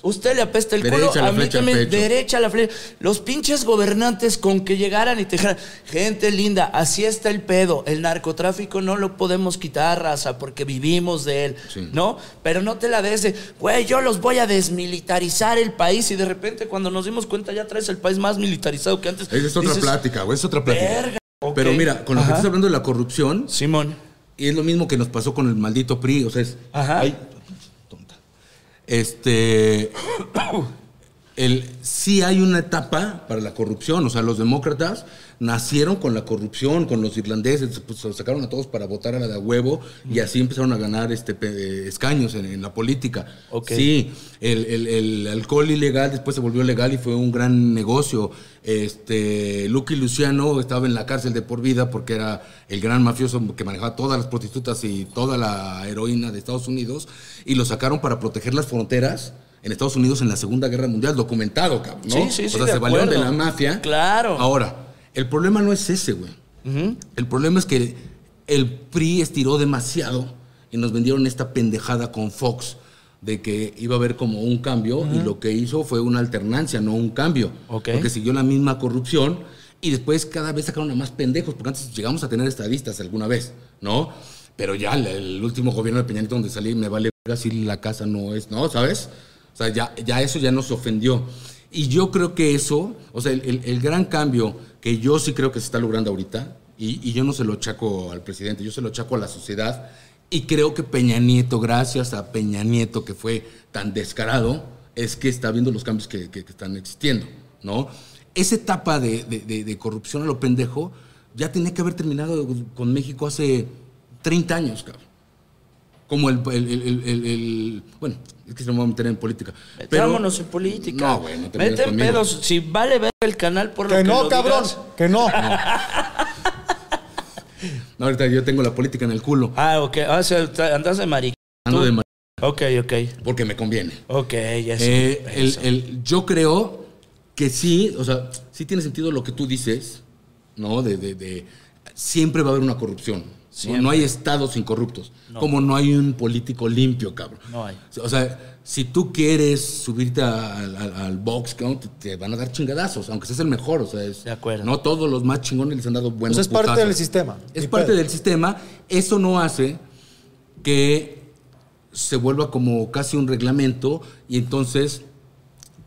Usted le apesta el Derecha culo, la a mí también, derecha a la flecha. Los pinches gobernantes con que llegaran y te dijeran, gente linda, así está el pedo. El narcotráfico no lo podemos quitar, raza, porque vivimos de él, Sí. ¿no? Pero no te la des de, güey, yo los voy a desmilitarizar el país y de repente cuando nos dimos cuenta ya traes el país más militarizado que antes. Esa es otra Dices, plática, güey, es otra plática. Verga. Pero mira, con lo que estás hablando de la corrupción, Simón. y es lo mismo que nos pasó con el maldito PRI, o sea, es... Ajá. Ay, tonta. Este... El, sí hay una etapa para la corrupción, o sea, los demócratas nacieron con la corrupción, con los irlandeses, pues, se sacaron a todos para votar a la de a huevo y así empezaron a ganar este, pe- escaños en, en la política. Sí, el, el- el alcohol ilegal después se volvió legal y fue un gran negocio. Este, Lucky Luciano estaba en la cárcel de por vida porque era el gran mafioso que manejaba todas las prostitutas y toda la heroína de Estados Unidos y lo sacaron para proteger las fronteras en Estados Unidos en la Segunda Guerra Mundial, documentado, cabrón, ¿no? Sí, sí, sí, O sea, de se valieron de acuerdo. la mafia. Claro. Ahora, el problema no es ese, güey. El problema es que el PRI estiró demasiado y nos vendieron esta pendejada con Fox de que iba a haber como un cambio y lo que hizo fue una alternancia, no un cambio. Ok. Porque siguió la misma corrupción y después cada vez sacaron a más pendejos, porque antes llegamos a tener estadistas alguna vez, ¿no? Pero ya el, el último gobierno de Peña Nieto donde salí me vale si la casa no es, ¿no? ¿Sabes? O sea, ya, ya eso ya nos ofendió. Y yo creo que eso, o sea, el, el- gran cambio que yo sí creo que se está logrando ahorita, y, y yo no se lo achaco al presidente, yo se lo achaco a la sociedad, y creo que Peña Nieto, gracias a Peña Nieto que fue tan descarado, es que está viendo los cambios que, que- que están existiendo, ¿no? Esa etapa de, de- de- de corrupción a lo pendejo ya tenía que haber terminado con México hace 30 años, cabrón como el, el- el- el- el- el- bueno, es que se me va a meter en política. Pero, Metámonos en política. No, güey, no te Mete en pedos. Si vale ver el canal por lo Que que no, lo cabrón. digas. Que (laughs) no. no, ahorita yo tengo la política en el culo. Ah, ok. Ah, o sea, andas de marica. Ando de ma- Ok, ok. porque me conviene. Ok, ya Eh, sé. el- el- yo creo que sí, o sea, sí tiene sentido lo que tú dices, ¿no? De, de- de- siempre va a haber una corrupción. ¿No? Siempre. No hay estados incorruptos. Como no hay un político limpio, cabrón. No hay. O sea, si tú quieres subirte al, al- al box, cabrón, te, te van a dar chingadazos, aunque seas el mejor. O sea, es- De acuerdo. No todos los más chingones les han dado buenos Pues es parte del sistema. Es parte pedo. del sistema. Eso no hace que se vuelva como casi un reglamento y entonces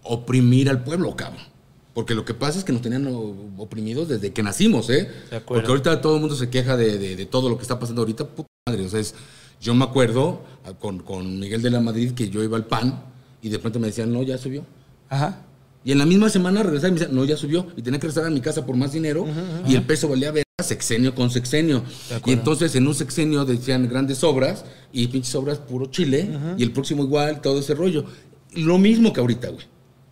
oprimir al pueblo, cabrón. Porque lo que pasa es que nos tenían oprimidos desde que nacimos, ¿eh? Porque ahorita todo el mundo se queja de, de- de todo lo que está pasando ahorita, puta madre. O sea, es- yo me acuerdo ah, con, con Miguel de la Madrid que yo iba al PAN y de pronto me decían, no, ya subió. Ajá. Y en la misma semana regresaba y me decían, no, ya subió. Y tenía que regresar a mi casa por más dinero. Y el peso valía ver sexenio con sexenio. Y entonces en un sexenio decían grandes obras y pinches obras puro Chile. Y el próximo igual, todo ese rollo. Lo mismo que ahorita, güey.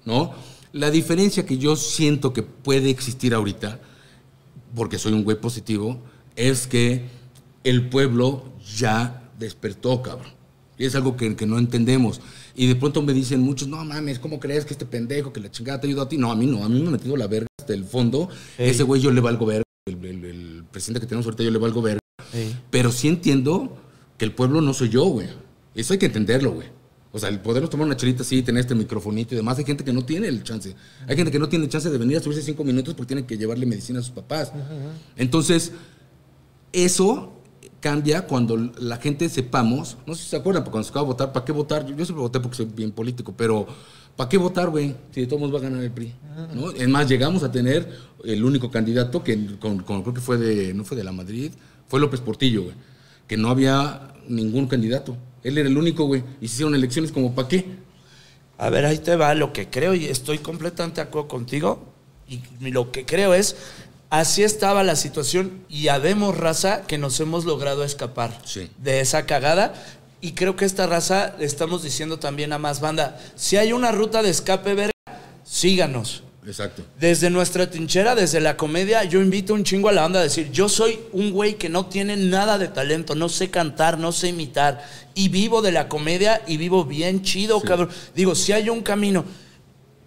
¿No? La diferencia que yo siento que puede existir ahorita, porque soy un güey positivo, es que el pueblo ya despertó, cabrón. Y es algo que, que no entendemos. Y de pronto me dicen muchos, no mames, ¿cómo crees que este pendejo, que la chingada te ayudó a ti? No, a mí no, a mí me ha metido la verga hasta el fondo. Ese güey yo le valgo verga. El, el- el presidente que tenemos ahorita yo le valgo verga. Pero sí entiendo que el pueblo no soy yo, güey. Eso hay que entenderlo, güey. O sea, el podernos tomar una chelita así, tener este microfonito y demás, hay gente que no tiene el chance. Hay gente que no tiene chance de venir a subirse cinco minutos porque tiene que llevarle medicina a sus papás. Entonces, eso cambia cuando la gente sepamos, no sé si se acuerdan, pero cuando se acaba de votar, ¿para qué votar? Yo, yo siempre voté porque soy bien político, pero ¿para qué votar, güey? Si de todos modos va a ganar el PRI. ¿no? Es más, llegamos a tener el único candidato que con, con- creo que fue de, no fue de la Madrid, fue López Portillo, güey. Que no había ningún candidato. Él era el único, güey. Hicieron elecciones como ¿para qué? A ver, ahí te va lo que creo y estoy completamente de acuerdo contigo. Y lo que creo es, así estaba la situación y habemos raza que nos hemos logrado escapar Sí. de esa cagada. Y creo que esta raza le estamos diciendo también a más banda, si hay una ruta de escape, verga, síganos. Exacto. Desde nuestra trinchera, desde la comedia, yo invito un chingo a la banda a decir, yo soy un güey que no tiene nada de talento, no sé cantar, no sé imitar, y vivo de la comedia y vivo bien chido, cabrón. Digo, si hay un camino,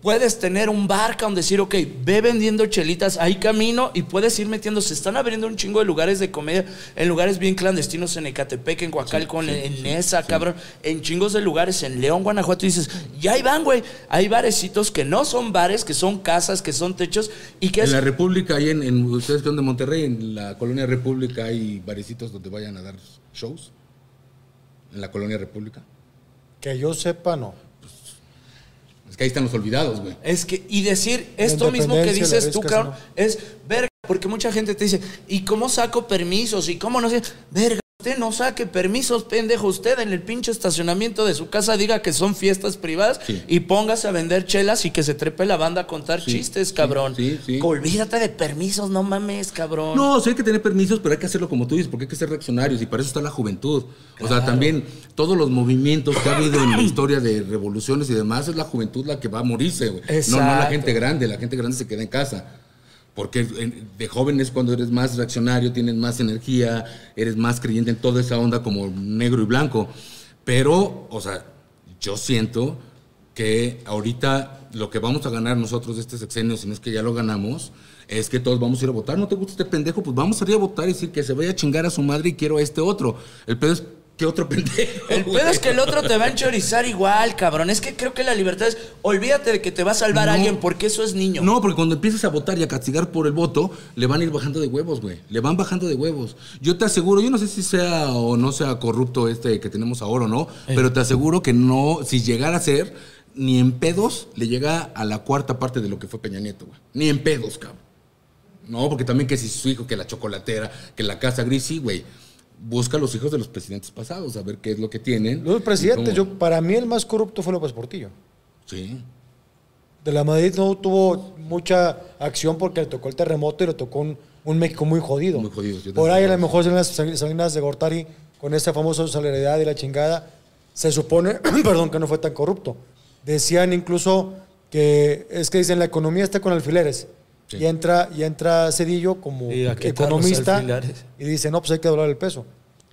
Puedes tener un bar donde decir, ok, ve vendiendo chelitas, ahí camino y puedes ir metiendo. Se están abriendo un chingo de lugares de comedia, en lugares bien clandestinos, en Ecatepec, en Coacalco, en, en esa, cabrón, en chingos de lugares, en León, Guanajuato. Y dices, y ahí van, güey. Hay barecitos que no son bares, que son casas, que son techos y que En es. la República, ahí en, en- ustedes que son de Monterrey, en la colonia República hay barecitos donde vayan a dar shows. En la colonia República. Que yo sepa, no. Es que ahí están los olvidados, güey. Es que, y decir esto mismo que dices tú, cabrón, es verga, porque mucha gente te dice, ¿y cómo saco permisos? ¿Y cómo no sé? Verga, usted no saque permisos, pendejo. Usted en el pinche estacionamiento de su casa diga que son fiestas privadas Sí. y póngase a vender chelas y que se trepe la banda a contar Sí, chistes, cabrón. sí, sí. Olvídate de permisos, no mames, cabrón. No, sí hay que tener permisos, pero hay que hacerlo como tú dices, porque hay que ser reaccionarios y para eso está la juventud. O sea, también todos los movimientos que ha habido en la historia de revoluciones y demás, es la juventud la que va a morirse, güey. No, no la gente grande, la gente grande se queda en casa. Porque de joven es cuando eres más reaccionario, tienes más energía, eres más creyente en toda esa onda como negro y blanco. Pero, o sea, yo siento que ahorita lo que vamos a ganar nosotros de este sexenio, si no es que ya lo ganamos, es que todos vamos a ir a votar. ¿No te gusta este pendejo? Pues vamos a ir a votar y decir que se vaya a chingar a su madre y quiero a este otro. El pedo es que otro pendejo. El pedo es que el otro te va a enchorizar igual, cabrón. Es que creo que la libertad es, olvídate de que te va a salvar No. alguien porque eso es niño. No, porque cuando empiezas a votar y a castigar por el voto, le van a ir bajando de huevos, güey. Le van bajando de huevos. Yo te aseguro, yo no sé si sea o no sea corrupto este que tenemos ahora o no, pero te aseguro que no, si llegara a ser, ni en pedos le llega a la cuarta parte de lo que fue Peña Nieto, güey. Ni en pedos, cabrón. No, porque también que si su hijo, que la chocolatera, que la casa gris, sí, güey. Busca a los hijos de los presidentes pasados, a ver qué es lo que tienen. Los presidentes, yo, para mí el más corrupto fue López Portillo. Sí. De la Madrid no tuvo mucha acción porque le tocó el terremoto y le tocó un, un México muy jodido. Muy jodido, yo Por ahí a lo mejor en las Sal- Salinas de Gortari, con esa famosa solidaridad y la chingada, se supone, (clears throat) perdón, que no fue tan corrupto. Decían incluso que es que dicen la economía está con alfileres. Sí. Y entra, y entra Cedillo como Y economista y dice, no, pues hay que doblar el peso.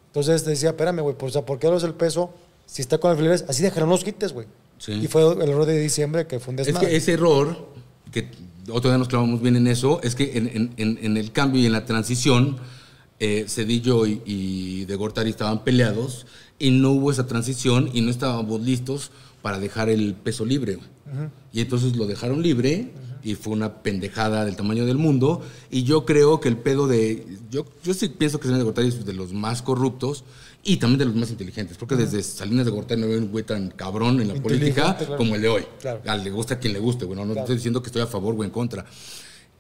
Entonces decía, espérame, güey, pues, ¿por qué doblas el peso si está con alfileres? Así dejaron los quites, güey. Sí. Y fue el error de diciembre que fue un Es que ese error, que otro día nos clavamos bien en eso, es que en, en- en- en el cambio y en la transición, eh, Cedillo y, y de Gortari estaban peleados y no hubo esa transición y no estábamos listos para dejar el peso libre. Y entonces lo dejaron libre y fue una pendejada del tamaño del mundo. Y yo creo que el pedo de. Yo, yo sí pienso que Salinas de Gortari es de los más corruptos y también de los más inteligentes. Porque desde Salinas de Gortari no veo un güey tan cabrón en la política claro. como el de hoy. Claro. Ah, le gusta a quien le guste, güey. No, Claro. estoy diciendo que estoy a favor o en contra. O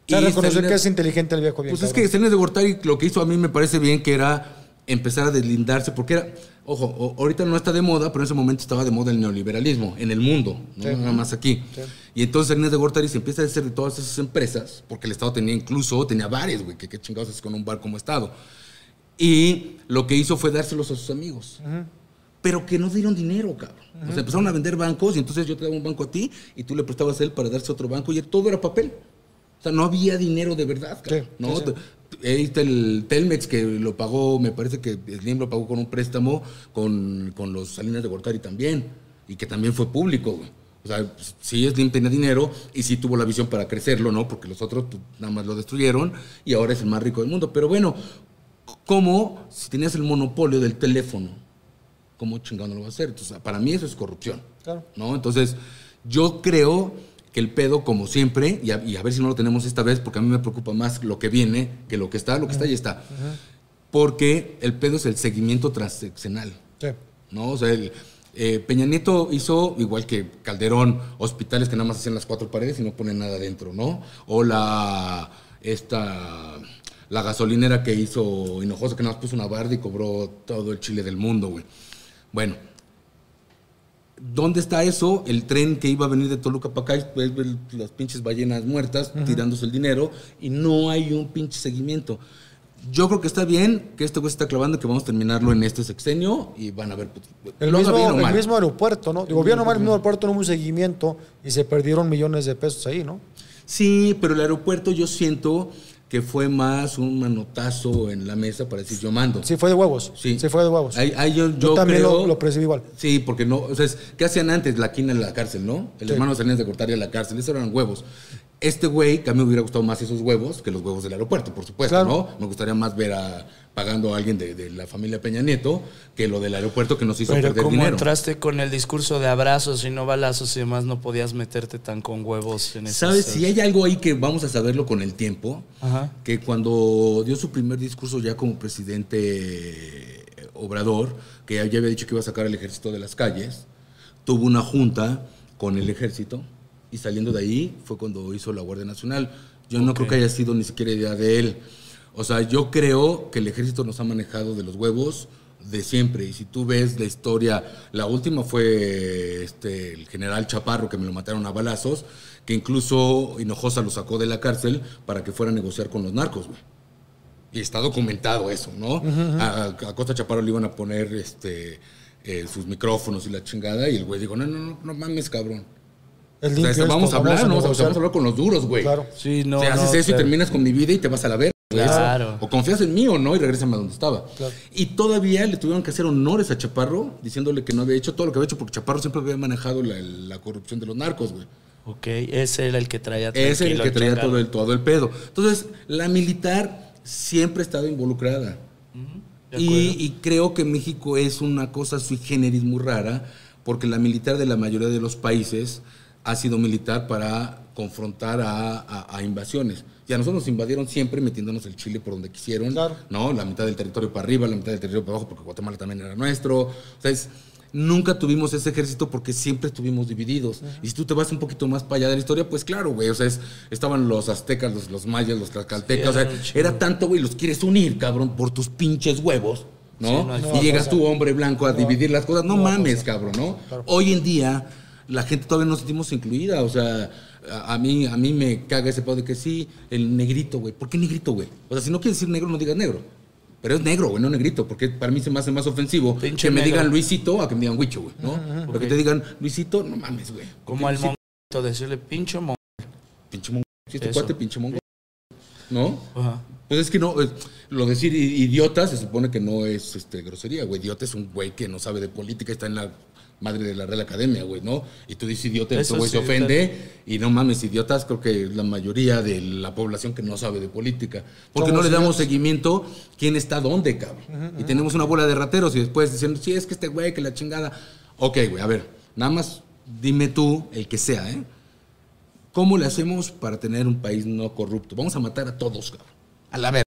sea, Y reconocer Salinas- que es inteligente el viejo bien. Pues es que Salinas de Gortari lo que hizo a mí me parece bien que era empezar a deslindarse, porque era, ojo, ahorita no está de moda, pero en ese momento estaba de moda el neoliberalismo en el mundo, no Sí. nada más aquí. Sí. Y entonces Salinas de Gortari se empieza a hacer de todas esas empresas, porque el Estado tenía incluso, tenía bares, güey, que qué chingados haces con un bar como Estado. Y lo que hizo fue dárselos a sus amigos. Pero que no dieron dinero, cabrón. O sea, empezaron a vender bancos y entonces yo te daba un banco a ti y tú le prestabas a él para darse otro banco y todo era papel. O sea, no había dinero de verdad, cabrón. Sí, ¿no? Ahí está el Telmex que lo pagó, me parece que Slim lo pagó con un préstamo con, con los Salinas de Gortari también. Y que también fue público, güey. O sea, sí Slim tenía dinero y sí tuvo la visión para crecerlo, ¿no? Porque los otros pues, nada más lo destruyeron y ahora es el más rico del mundo. Pero bueno, ¿cómo si tenías el monopolio del teléfono? ¿Cómo chingado no lo vas a hacer? Entonces, para mí eso es corrupción. Claro. ¿no? Entonces, yo creo que el pedo, como siempre, y a, y a ver si no lo tenemos esta vez, porque a mí me preocupa más lo que viene que lo que está, lo que está ya está. Porque el pedo es el seguimiento transeccional. Sí. ¿no? O sea, el, eh, Peña Nieto hizo, igual que Calderón, hospitales que nada más hacen las cuatro paredes y no ponen nada dentro, ¿no? O la, esta, la gasolinera que hizo Hinojosa, que nada más puso una barda y cobró todo el chile del mundo, güey. Bueno, ¿Dónde está eso? El tren que iba a venir de Toluca para acá, pues, las pinches ballenas muertas tirándose el dinero y no hay un pinche seguimiento. Yo creo que está bien que este güey se está clavando que vamos a terminarlo en este sexenio y van a ver. pues, El mismo, el mismo aeropuerto, ¿no? Digo, bien o mal, el mismo aeropuerto no hubo un seguimiento y se perdieron millones de pesos ahí, ¿no? Sí, pero el aeropuerto yo siento que fue más un manotazo en la mesa para decir yo mando. Sí, fue de huevos. Sí. Sí, fue de huevos. Ahí- ahí yo, yo, yo también creo- lo, lo percibí igual. Sí, porque no, o sea, es- ¿qué hacían antes? La quina en la cárcel, ¿no? El Sí. hermano Salinas de Cortaria en la cárcel, esos eran huevos. Este güey, que a mí me hubiera gustado más esos huevos que los huevos del aeropuerto, por supuesto, Claro. ¿no? Me gustaría más ver a pagando a alguien de, de la familia Peña Nieto que lo del aeropuerto que nos hizo Pero perder como dinero. entraste con el discurso de abrazos y no balazos y demás, no podías meterte tan con huevos en esas- ¿Sabes? Si hay algo ahí que vamos a saberlo con el tiempo, Ajá. que cuando dio su primer discurso ya como presidente Obrador, que ya había dicho que iba a sacar al ejército de las calles, tuvo una junta con el ejército y saliendo de ahí fue cuando hizo la Guardia Nacional. Yo no creo que haya sido ni siquiera idea de él. O sea, yo creo que el ejército nos ha manejado de los huevos de siempre. Y si tú ves la historia, la última fue este, el general Chaparro, que me lo mataron a balazos, que incluso Hinojosa lo sacó de la cárcel para que fuera a negociar con los narcos, güey. Y está documentado eso, ¿no? a, a Costa Chaparro le iban a poner este, eh, sus micrófonos y la chingada, y el güey dijo, no, no, no, no mames, cabrón. El O sea, limpio vamos a hablar, ¿no? O sea, negociar. vamos a hablar con los duros, güey. Claro. Sí, no. o sea, no, haces eso claro. y terminas con mi vida y te vas a la verga. Claro. O confías en mí o no y regrésame a donde estaba. Claro. Y todavía le tuvieron que hacer honores a Chaparro, diciéndole que no había hecho todo lo que había hecho, porque Chaparro siempre había manejado la, la corrupción de los narcos, güey. Ok, ese era el que traía Ese es el que traía todo el, todo el pedo. Entonces, la militar siempre ha estado involucrada. Y, y creo que México es una cosa sui generis muy rara, porque la militar de la mayoría de los países ha sido militar para confrontar a, a- a invasiones. Y a nosotros nos invadieron siempre metiéndonos el Chile por donde quisieron, Claro. ¿no? La mitad del territorio para arriba, la mitad del territorio para abajo, porque Guatemala también era nuestro. O sea, es- nunca tuvimos ese ejército porque siempre estuvimos divididos. Y si tú te vas un poquito más para allá de la historia, pues claro, güey. O sea, es- estaban los aztecas, los, los mayas, los tlaxcaltecas. Sí, o sea, era tanto, güey, los quieres unir, cabrón, por tus pinches huevos, ¿no? Sí, no hay y llegas tú, hombre blanco, a dividir las cosas. No, no mames, cabrón, ¿no? Hoy en día, la gente todavía no nos sentimos incluida. O sea, a, a mí, a mí me caga ese pedo de que sí, el negrito, güey. ¿Por qué negrito, güey? O sea, si no quieres decir negro, no digas negro. Pero es negro, güey, no negrito, porque para mí se me hace más ofensivo Pinche que me negro. digan Luisito a que me digan Huicho, güey, ¿no? Pero que Ok. te digan Luisito, no mames, güey. Como al Luisito, decirle pinche mon. Pinche mongo. Si este cuate, pinche mongo. ¿No? Ajá. Pues es que no, lo decir i- idiota se supone que no es este, grosería, güey. Idiota es un güey que no sabe de política, está en la madre de la Real Academia, güey, ¿no? Y tú dices idiota y Eso este güey sí, se ofende. Y no mames, idiotas, creo que la mayoría de la población que no sabe de política. Porque no le damos seguimiento quién está dónde, cabrón. Y tenemos una bola de rateros y después diciendo, sí, es que este güey, que la chingada. Ok, güey, a ver, nada más dime tú, el que sea, ¿eh? ¿Cómo le hacemos para tener un país no corrupto? Vamos a matar a todos, cabrón. A la verga.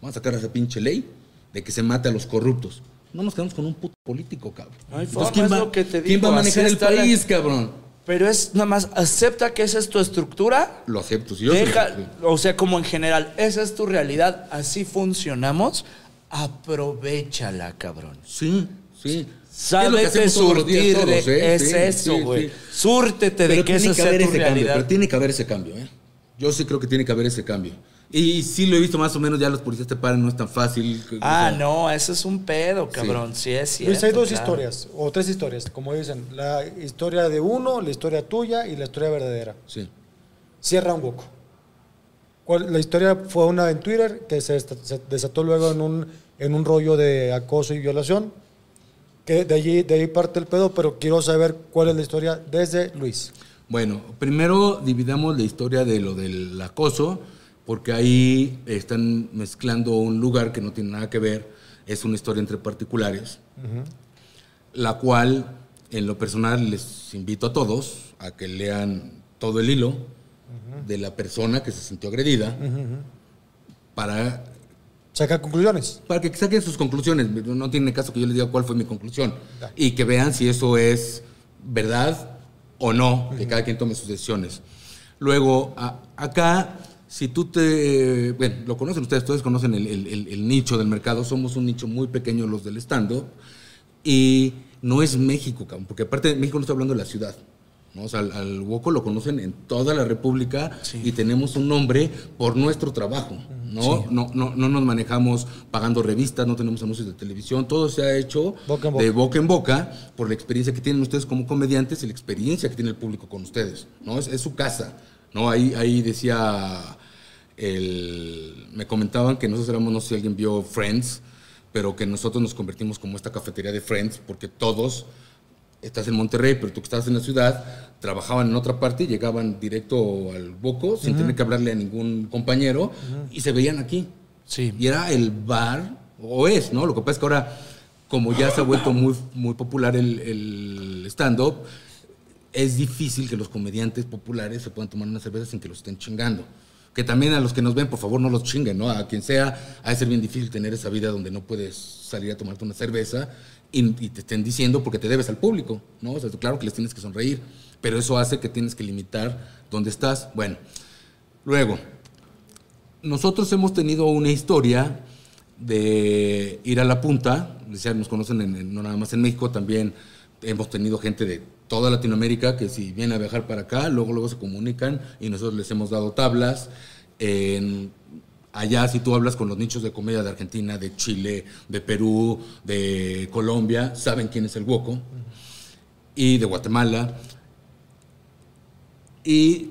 Vamos a sacar esa pinche ley de que se mate a los corruptos. No nos quedamos con un puto político, cabrón. No Entonces, ¿quién, es va, lo que te ¿quién digo, va a manejar el la- país, cabrón? Pero es nada más, acepta que esa es tu estructura. Lo acepto. Si yo Deja, o sea, como en general, esa es tu realidad, así funcionamos. Aprovechala, cabrón. Sí, sí. Es que Sábete días surtir todos, de ¿eh? es Sí, eso, sí, güey. sí. Súrtete de Pero que esa tiene que sea tu ese cambio, realidad. pero tiene que haber ese cambio, ¿eh? Yo sí creo que tiene que haber ese cambio. Y sí lo he visto más o menos, ya los policías te paran, no es tan fácil. Ah, O sea, no, eso es un pedo, cabrón. Sí, es cierto. Luis, hay dos claro. historias, o tres historias, como dicen. La historia de uno, la historia tuya y la historia verdadera. Sí. Cierra un hueco. ¿Cuál- La historia fue una en Twitter que se desató luego en un, en un rollo de acoso y violación. Que de allí, de ahí parte el pedo, pero quiero saber cuál es la historia desde Luis. Bueno, primero dividamos la historia de lo del acoso, porque ahí están mezclando un lugar que no tiene nada que ver, es una historia entre particulares, la cual en lo personal les invito a todos a que lean todo el hilo de la persona que se sintió agredida para Saca conclusiones. para que saquen sus conclusiones. No tiene caso que yo les diga cuál fue mi conclusión. Ya. Y que vean si eso es verdad o no, que cada quien tome sus decisiones. Luego, a- acá, si tú te... Bueno, lo conocen ustedes, todos conocen el, el- el- el nicho del mercado. Somos un nicho muy pequeño los del stand-up. Y no es México, cabrón, porque aparte México no está hablando de la ciudad. ¿no? O sea, al, al Woco lo conocen en toda la República y tenemos un nombre por nuestro trabajo. ¿no? No, no, no nos manejamos pagando revistas, no tenemos anuncios de televisión, todo se ha hecho Boca en boca. de boca en boca por la experiencia que tienen ustedes como comediantes y la experiencia que tiene el público con ustedes. ¿no? Es, es su casa. ¿no? Ahí, ahí decía el- me comentaban que nosotros éramos, no sé si alguien vio Friends, pero que nosotros nos convertimos como esta cafetería de Friends, porque todos, estás en Monterrey, pero tú que estás en la ciudad, trabajaban en otra parte y llegaban directo al Boco sin tener que hablarle a ningún compañero y se veían aquí. Sí. Y era el bar, o es, ¿no? Lo que pasa es que ahora, como ya se ha vuelto muy, muy popular el, el stand-up, es difícil que los comediantes populares se puedan tomar una cerveza sin que los estén chingando. Que también a los que nos ven, por favor, no los chinguen, ¿no? A quien sea, ha de ser bien difícil tener esa vida donde no puedes salir a tomarte una cerveza y, te estén diciendo porque te debes al público, ¿no? O sea, claro que les tienes que sonreír, pero eso hace que tienes que limitar dónde estás. Bueno, luego, nosotros hemos tenido una historia de ir a la punta, nos conocen en- en- no nada más en México, también hemos tenido gente de toda Latinoamérica que si viene a viajar para acá, luego luego se comunican y nosotros les hemos dado tablas. En- allá si tú hablas con los nichos de comedia de Argentina, de Chile, de Perú, de Colombia, saben quién es el Woco y de Guatemala. Y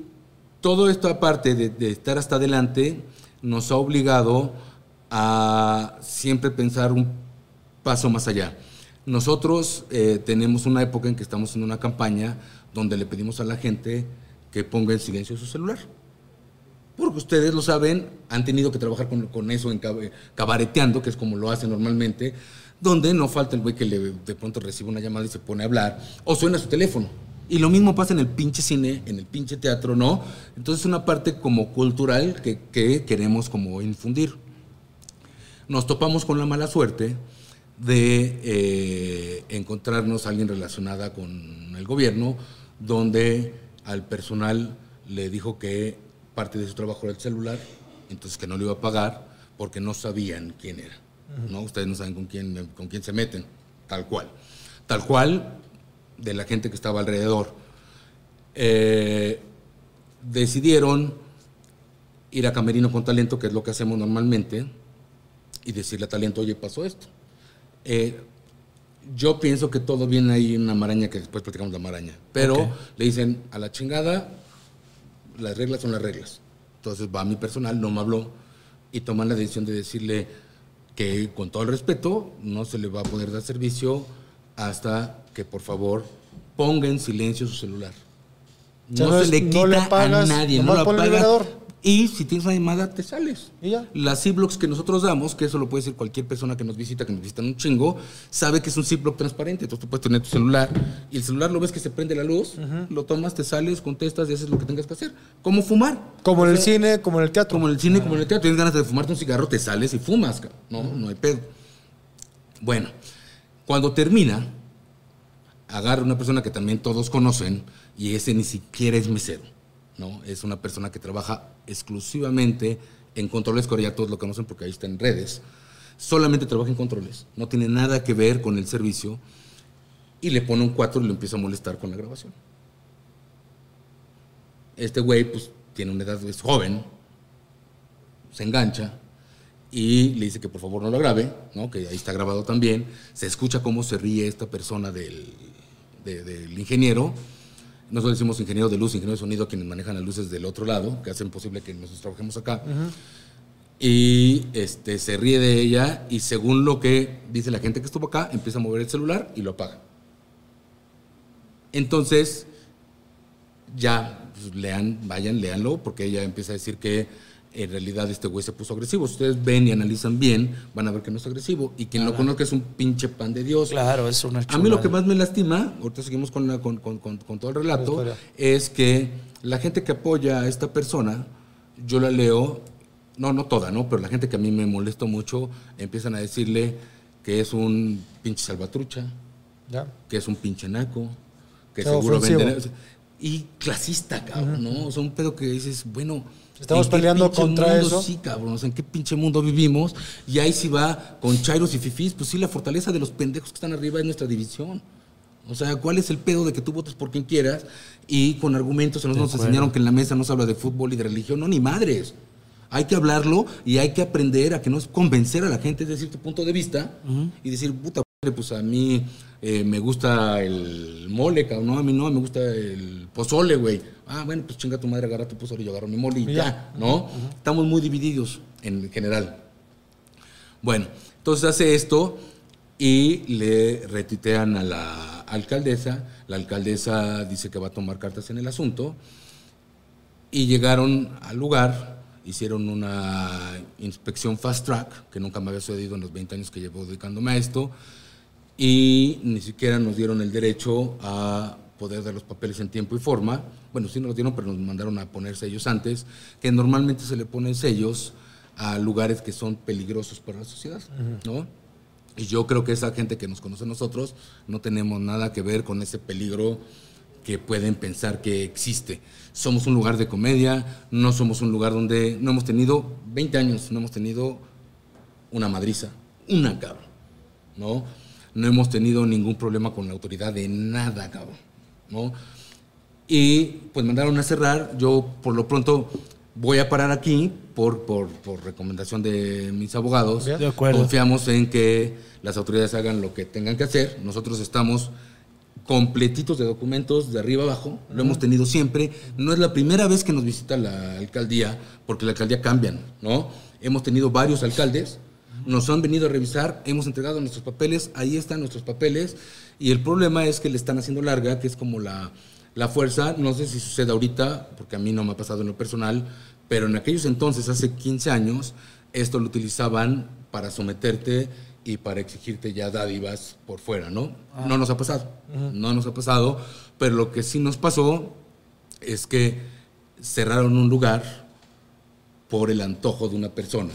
todo esto aparte de, de estar hasta adelante nos ha obligado a siempre pensar un paso más allá. Nosotros eh, tenemos una época en que estamos en una campaña donde le pedimos a la gente que ponga en silencio su celular. Porque ustedes lo saben, han tenido que trabajar con, eso en cab- cabareteando, que es como lo hacen normalmente, donde no falta el güey que le, de pronto recibe una llamada y se pone a hablar, o suena su teléfono. Y lo mismo pasa en el pinche cine, en el pinche teatro, ¿no? Entonces es una parte como cultural que queremos como infundir. Nos topamos con la mala suerte de eh, encontrarnos a alguien relacionada con el gobierno, donde al personal le dijo que parte de su trabajo era el celular, entonces que no lo iba a pagar porque no sabían quién era. ¿no? Ustedes no saben con quién, con quién se meten, tal cual. Tal cual de la gente que estaba alrededor. Eh, decidieron ir a Camerino con Talento, que es lo que hacemos normalmente, y decirle a Talento, oye, pasó esto. Eh, yo pienso que todo viene ahí en una maraña, que después platicamos la maraña, pero le dicen, a la chingada, las reglas son las reglas. Entonces va mi personal, no me habló, y toman la decisión de decirle que con todo el respeto no se le va a poder dar servicio hasta que por favor ponga en silencio su celular. No, no se es- le no quita le pagas, a nadie, no lo vibrador. Y si tienes una llamada, te sales. Y ya. Las Ziplocs que nosotros damos, que eso lo puede decir cualquier persona que nos visita, que nos visitan un chingo, sabe que es un Ziploc transparente. Entonces tú puedes tener tu celular y el celular lo ves que se prende la luz, lo tomas, te sales, contestas y haces lo que tengas que hacer. Como fumar. Como en el cine, como en el teatro. Como en el cine, como en el teatro. Tienes ganas de fumarte un cigarro, te sales y fumas. No, no hay pedo. Bueno, cuando termina, agarra una persona que también todos conocen y ese ni siquiera es mesero, ¿no? Es una persona que trabaja exclusivamente en controles, que ya todos lo conocen porque ahí está en redes. Solamente trabaja en controles, no tiene nada que ver con el servicio y le pone un 4 y lo empieza a molestar con la grabación. Este güey, pues, tiene una edad, es joven, se engancha y le dice que por favor no lo grabe, ¿no? que ahí está grabado también. Se escucha cómo se ríe esta persona del, de- del ingeniero. Nosotros decimos ingeniero de luz, ingeniero de sonido, quienes manejan las luces del otro lado, que hacen posible que nosotros trabajemos acá. Y este, se ríe de ella y según lo que dice la gente que estuvo acá, empieza a mover el celular y lo apaga. Entonces, ya pues, lean, vayan, léanlo, porque ella empieza a decir que en realidad este güey se puso agresivo. Si ustedes ven y analizan bien, van a ver que no es agresivo. Y quien lo conozca es un pinche pan de Dios. Claro, es una A mí lo chulada. que más me lastima, ahorita seguimos con, la- con, con- con- todo el La relato, es que la gente que apoya a esta persona, yo la leo, no, no toda, ¿no? Pero la gente que a mí me molestó mucho, empiezan a decirle que es un pinche salvatrucha, Ya. que es un pinche naco, que sea, seguro ofensivo. vende... Y clasista, cabrón, ¿no? O sea, un pedo que dices, bueno... Estamos ¿en qué peleando contra mundo? eso. Sí, cabrón, o sea, ¿en qué pinche mundo vivimos? Y ahí sí va con chairos y fifís, pues sí, la fortaleza de los pendejos que están arriba es nuestra división. O sea, ¿cuál es el pedo de que tú votes por quien quieras? Y con argumentos, nos, nos enseñaron que en la mesa no se habla de fútbol y de religión, no, ni madres. Hay que hablarlo y hay que aprender a que no es convencer a la gente de cierto punto de vista y decir, puta madre, pues a mí eh, me gusta el mole, cabrón. No, a mí no, me gusta el pozole, güey. Ah, bueno, pues chinga tu madre, agarra tu pozole, yo agarro mi mole y Y ya, ya. ¿no? Estamos muy divididos en general. Bueno, entonces hace esto y le retuitean a la alcaldesa. La alcaldesa dice que va a tomar cartas en el asunto. Y llegaron al lugar, hicieron una inspección fast track, que nunca me había sucedido en los 20 años que llevo dedicándome a esto, y ni siquiera nos dieron el derecho a poder dar los papeles en tiempo y forma. Bueno, sí nos los dieron, pero nos mandaron a poner sellos antes, que normalmente se le ponen sellos a lugares que son peligrosos para la sociedad, ¿no? Y yo creo que esa gente que nos conoce a nosotros no tenemos nada que ver con ese peligro que pueden pensar que existe. Somos un lugar de comedia, no somos un lugar donde no hemos tenido 20 años, no hemos tenido una madriza, una cabrón, ¿no? No hemos tenido ningún problema con la autoridad de nada, cabrón, ¿no? Y pues mandaron a cerrar, yo por lo pronto voy a parar aquí por, por, por recomendación de mis abogados. De acuerdo. Confiamos en que las autoridades hagan lo que tengan que hacer. Nosotros estamos completitos de documentos de arriba abajo, lo hemos tenido siempre. No es la primera vez que nos visita la alcaldía, porque la alcaldía cambian, ¿no? Hemos tenido varios alcaldes, nos han venido a revisar, hemos entregado nuestros papeles, ahí están nuestros papeles, y el problema es que le están haciendo larga, que es como la, la fuerza, no sé si sucede ahorita, porque a mí no me ha pasado en lo personal, pero en aquellos entonces, hace 15 años, esto lo utilizaban para someterte y para exigirte ya dádivas por fuera, ¿no? No nos ha pasado, no nos ha pasado, pero lo que sí nos pasó es que cerraron un lugar por el antojo de una persona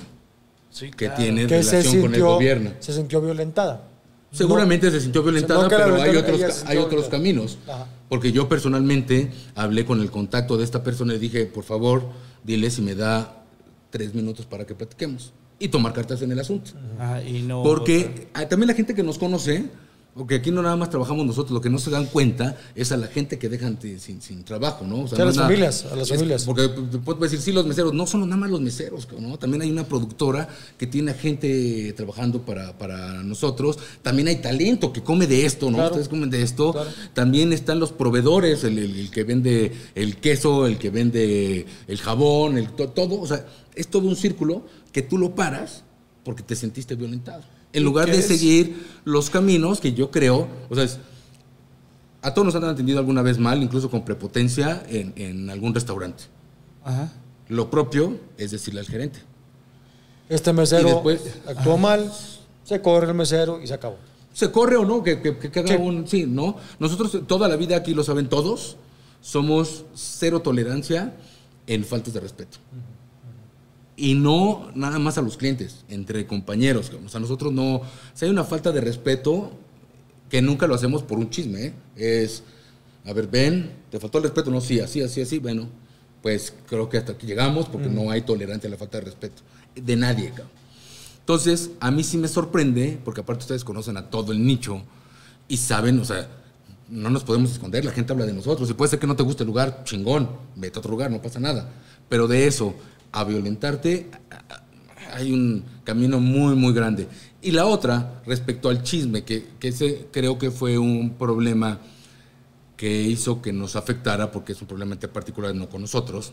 Sí, que claro. tiene que relación con el gobierno. se sintió violentada. Seguramente se sintió violentada, no pero hay otros, hay otros caminos. Ajá. Porque yo personalmente hablé con el contacto de esta persona y dije, por favor, dile si me da tres minutos para que platiquemos y tomar cartas en el asunto. Y no, Porque también la gente que nos conoce, porque aquí no nada más trabajamos nosotros, lo que no se dan cuenta es a la gente que dejan de- sin, sin trabajo, ¿no? O Sí, a las nada- familias, a las es- familias. Porque te puedo decir, sí, los meseros, no son nada más los meseros, ¿no? También hay una productora que tiene a gente trabajando para, para nosotros. También hay talento que come de esto, ¿no? Claro. Ustedes comen de esto. Claro. También están los proveedores, el, el- el que vende el queso, el que vende el jabón, el, to- todo. O sea, es todo un círculo que tú lo paras porque te sentiste violentado. En ¿Y lugar de es? seguir los caminos que yo creo, o sea, es- a todos nos han atendido alguna vez mal, incluso con prepotencia, en, en algún restaurante. Ajá. Lo propio es decirle al gerente. Este mesero después- actuó mal, se corre el mesero y se acabó. se corre o no, que, que, que un. Sí, ¿no? Nosotros toda la vida aquí lo saben todos, somos cero tolerancia en faltas de respeto. Y no nada más a los clientes, entre compañeros. O sea, nosotros no. Si hay una falta de respeto, que nunca lo hacemos por un chisme, ¿eh? es. A ver, ven, te faltó el respeto, no, sí, así, así, así, bueno, pues creo que hasta aquí llegamos porque no hay tolerancia a la falta de respeto. De nadie, cabrón. Entonces, a mí sí me sorprende, porque aparte ustedes conocen a todo el nicho y saben, o sea, no nos podemos esconder, la gente habla de nosotros. Y puede ser que no te guste el lugar, chingón, vete a otro lugar, no pasa nada. Pero de eso a violentarte, hay un camino muy, muy grande. Y la otra, respecto al chisme, que, que ese creo que fue un problema que hizo que nos afectara, porque es un problema particular no con nosotros,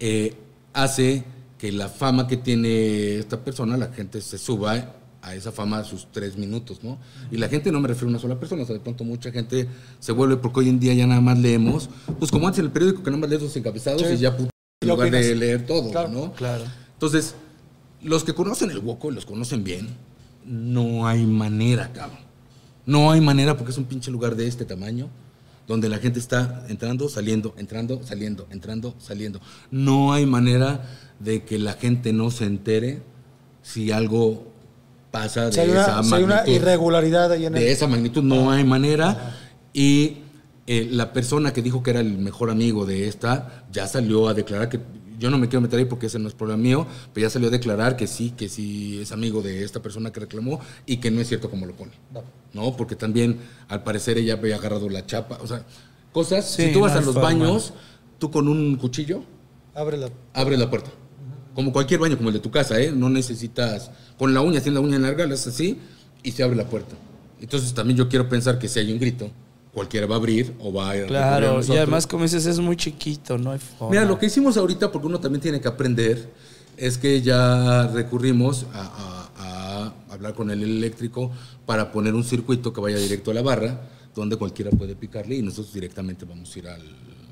eh, hace que la fama que tiene esta persona, la gente se suba a esa fama a sus tres minutos, ¿no? Y la gente no me refiero a una sola persona, o sea, de pronto mucha gente se vuelve, porque hoy en día ya nada más leemos, pues como antes en el periódico que nada más lees los encabezados Sí. y ya en lugar de leer todo, Claro. ¿no? Claro. Entonces, los que conocen el Woco, los conocen bien, no hay manera, cabrón. No hay manera porque es un pinche lugar de este tamaño, donde la gente está entrando, saliendo, entrando, saliendo, entrando, saliendo. No hay manera de que la gente no se entere si algo pasa de Si hay esa una, si hay una magnitud irregularidad ahí en el... de esa magnitud no hay manera y eh, la persona que dijo que era el mejor amigo de esta ya salió a declarar que yo no me quiero meter ahí porque ese no es problema mío, pero ya salió a declarar que sí, que sí es amigo de esta persona que reclamó y que no es cierto como lo pone. No. ¿No? Porque también al parecer ella había agarrado la chapa, o sea, cosas, Sí, si tú vas no a los forma. baños, tú con un cuchillo Abre la... abres la puerta. Como cualquier baño, como el de tu casa, ¿eh? No necesitas. Con la uña, si la uña larga, la haces así y se abre la puerta. Entonces también yo quiero pensar que si hay un grito, cualquiera va a abrir o va a recurrir a Claro, y además, como dices, es muy chiquito, no hay forma. Mira, lo que hicimos ahorita, porque uno también tiene que aprender, es que ya recurrimos a, a- a hablar con el eléctrico para poner un circuito que vaya directo a la barra, donde cualquiera puede picarle y nosotros directamente vamos a ir al,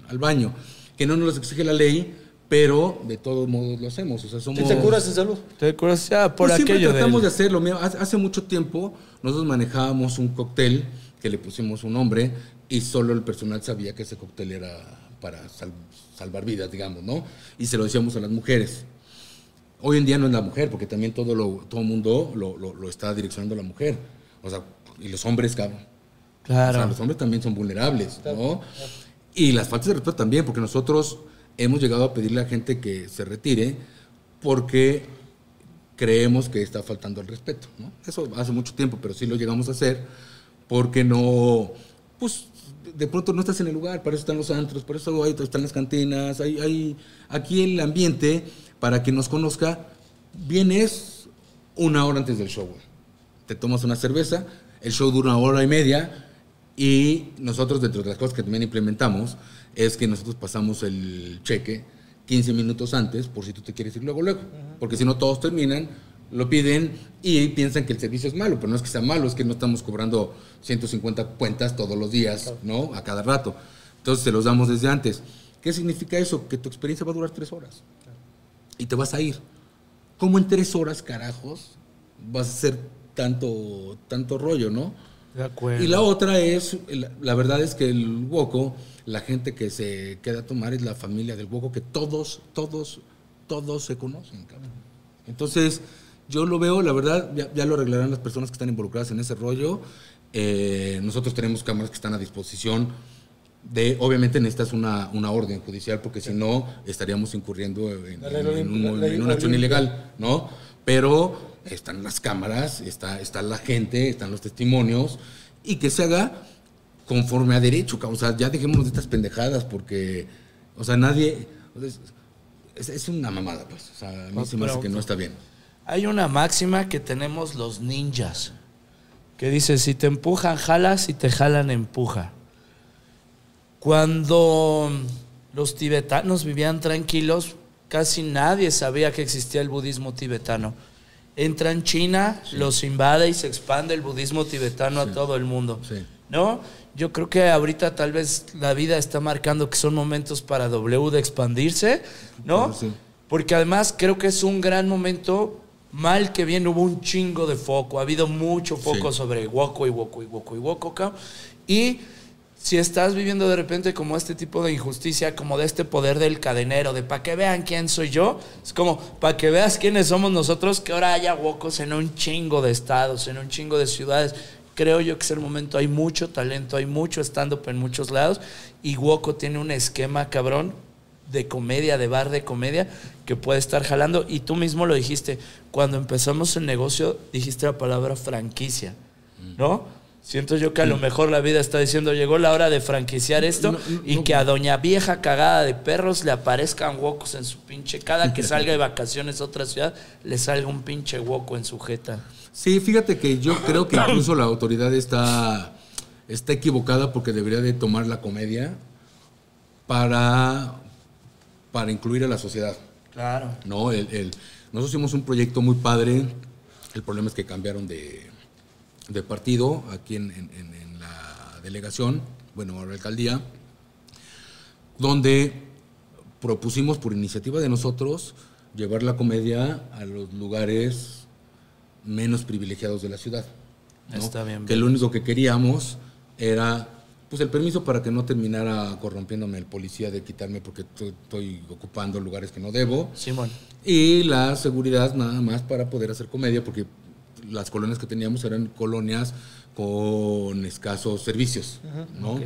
al baño. Que no nos lo exige la ley, pero de todos modos lo hacemos. O sea, somos... Si te curas en salud. Te acuerdas, ya, por Pues siempre aquello tratamos de hacerlo. Mira, hace hace mucho tiempo nosotros manejábamos un cóctel que le pusimos un nombre y solo el personal sabía que ese cóctel era para sal- salvar vidas, digamos, ¿no? Y se lo decíamos a las mujeres. Hoy en día no es la mujer, porque también todo lo, todo el mundo lo, lo- lo está direccionando a la mujer. O sea, y los hombres, cabrón. O Claro. sea, los hombres también son vulnerables, ¿no? Y las faltas de respeto también, porque nosotros hemos llegado a pedirle a la gente que se retire porque creemos que está faltando el respeto, ¿no? Eso hace mucho tiempo, pero sí lo llegamos a hacer porque no, pues de pronto no estás en el lugar, para eso están los antros, para eso hay- están las cantinas, hay, hay aquí el ambiente para que nos conozca, vienes una hora antes del show, te tomas una cerveza, el show dura una hora y media y nosotros dentro de las cosas que también implementamos es que nosotros pasamos el cheque 15 minutos antes por si tú te quieres ir luego, luego. Porque si no todos terminan, lo piden y piensan que el servicio es malo, pero no es que sea malo, es que no estamos cobrando 150 cuentas todos los días, ¿no? A cada rato. Entonces se los damos desde antes. ¿Qué significa eso? Que tu experiencia va a durar tres horas y te vas a ir. ¿Cómo en tres horas, carajos, vas a hacer tanto, tanto rollo, no? De acuerdo. Y la otra es, la, verdad es que el Woco, la gente que se queda a tomar es la familia del Woco, que todos, todos, todos se conocen, cabrón. Entonces, yo lo veo, la verdad, ya, ya lo arreglarán las personas que están involucradas en ese rollo. Eh, nosotros tenemos cámaras que están a disposición de, obviamente necesitas una, una orden judicial, porque si no, estaríamos incurriendo en, un- una acción ilegal, ¿no? Pero están las cámaras, está, está la gente, están los testimonios, y que se haga conforme a derecho, o sea, ya dejémonos de estas pendejadas, porque, o sea, nadie, es, una mamada, pues, o sea, a mí Pues se me hace que no está bien. Hay una máxima que tenemos los ninjas, que dice, si te empujan, jalas, si te jalan, empuja. Cuando los tibetanos vivían tranquilos, casi nadie sabía que existía el budismo tibetano. Entra en China, los invade y se expande el budismo tibetano a todo el mundo. Sí. ¿No? Yo creo que ahorita tal vez la vida está marcando que son momentos para W de expandirse, ¿no? Porque además creo que es un gran momento, mal que bien hubo un chingo de foco, ha habido mucho foco Sí. sobre Woko y Woko y Woko y Woko, cabrón. Y si estás viviendo de repente como este tipo de injusticia, como de este poder del cadenero, de para que vean quién soy yo, es como para que veas quiénes somos nosotros, que ahora haya Wokos en un chingo de estados, en un chingo de ciudades. Creo yo que es el momento, hay mucho talento, hay mucho stand-up en muchos lados y Woko tiene un esquema cabrón de comedia, de bar de comedia, que puede estar jalando. Y tú mismo lo dijiste, cuando empezamos el negocio, dijiste la palabra franquicia, ¿no? Siento yo que a lo mejor la vida está diciendo, llegó la hora de franquiciar esto No, no, y no. que a doña vieja cagada de perros le aparezcan huecos en su pinche, cada que (laughs) salga de vacaciones a otra ciudad, le salga un pinche hueco en su jeta. Sí, fíjate que yo creo que incluso la autoridad está, está equivocada porque debería de tomar la comedia para, para incluir a la sociedad. Claro. No, el, el- nosotros hicimos un proyecto muy padre. El problema es que cambiaron de, de partido aquí en, en- en- en la delegación, bueno, ahora alcaldía, donde propusimos por iniciativa de nosotros llevar la comedia a los lugares menos privilegiados de la ciudad. ¿no? Está bien, Que lo único que queríamos era pues el permiso para que no terminara corrompiéndome el policía de quitarme porque estoy, ocupando lugares que no debo. Simón. Y la seguridad nada más para poder hacer comedia, porque las colonias que teníamos eran colonias con escasos servicios, ¿no?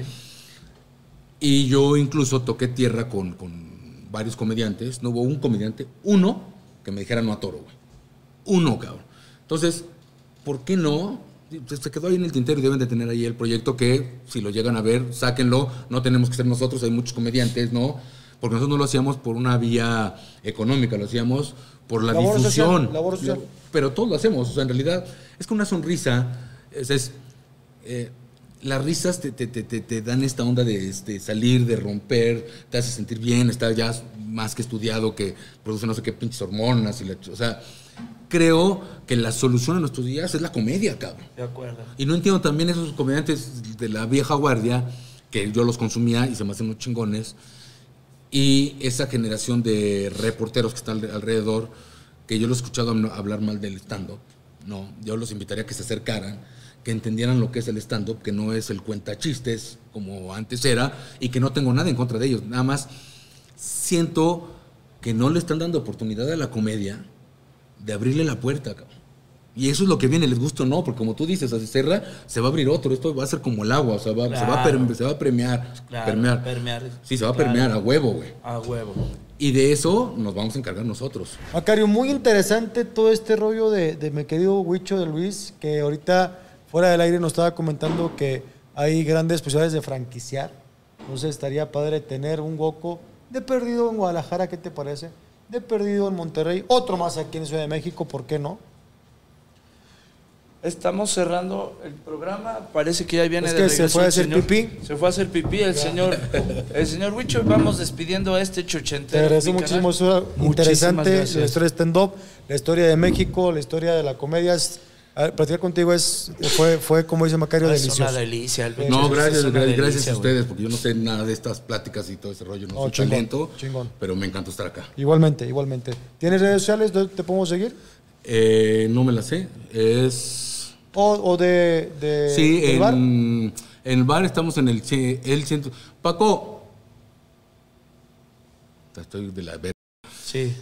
Y yo incluso toqué tierra con, con varios comediantes. No hubo un comediante, uno, que me dijera no a toro, güey. Uno, cabrón. Entonces, ¿por qué no? Se quedó ahí en el tintero y deben de tener ahí el proyecto que, si lo llegan a ver, sáquenlo. No tenemos que ser nosotros, hay muchos comediantes, ¿no? Porque nosotros no lo hacíamos por una vía económica, lo hacíamos por la Labor social, difusión. labor social. Pero todos lo hacemos, o sea, en realidad es que una sonrisa es, es eh, las risas te, te- te- te- dan esta onda de este, salir, de romper, te hace sentir bien, está ya más que estudiado, que produce no sé qué pinches hormonas. Y la o sea, creo que la solución a nuestros días es la comedia, cabrón. De acuerdo. Y no entiendo también esos comediantes de la vieja guardia, que yo los consumía y se me hacen muy chingones, y esa generación de reporteros que están al- alrededor, que yo los he escuchado hab- hablar mal del stand-up, no, yo los invitaría a que se acercaran, que entendieran lo que es el stand-up, que no es el cuenta chistes como antes era, y que no tengo nada en contra de ellos, nada más siento que no le están dando oportunidad a la comedia de abrirle la puerta, cabrón. Y eso es lo que viene, les gusta o no, porque como tú dices, así cerra, se va a abrir otro, esto va a ser como el agua, o sea, va- se, va a Claro. perme- se va a premiar, Claro, permear. permear. Sí, se va a Claro. permear a huevo, güey. A huevo. Y de eso nos vamos a encargar nosotros. Macario, muy interesante todo este rollo de, de mi querido Huicho de Luis, que ahorita fuera del aire nos estaba comentando que hay grandes posibilidades de franquiciar. Entonces estaría padre tener un Goku de perdido en Guadalajara, ¿qué te parece? De perdido en Monterrey, otro más aquí en Ciudad de México, ¿por qué no? Estamos cerrando el programa. Parece que ya viene Es de que se regreso fue a hacer señor- pipí. Se fue a hacer pipí el señor. El señor Huicho. Vamos despidiendo a este Te chochentero. agradezco mi muchísimo, interesante gracias. la historia de stand-up, la historia de México, la historia de la comedia. Es, ver, platicar contigo es, fue, fue, como dice Macario, Es delicioso. una delicia. el Huicho. No, Es gracias, una gracias, a ustedes, porque yo no sé nada de estas pláticas y todo ese rollo, no No, soy chingón, talento, chingón. pero me encanta estar acá. Igualmente, igualmente. ¿Tienes redes sociales? ¿Dónde ¿Te podemos seguir? Eh, no me la sé, es... ¿O, o de, de Sí, en, bar? en el bar estamos en el, el centro. Paco. Estoy de la ver. Sí.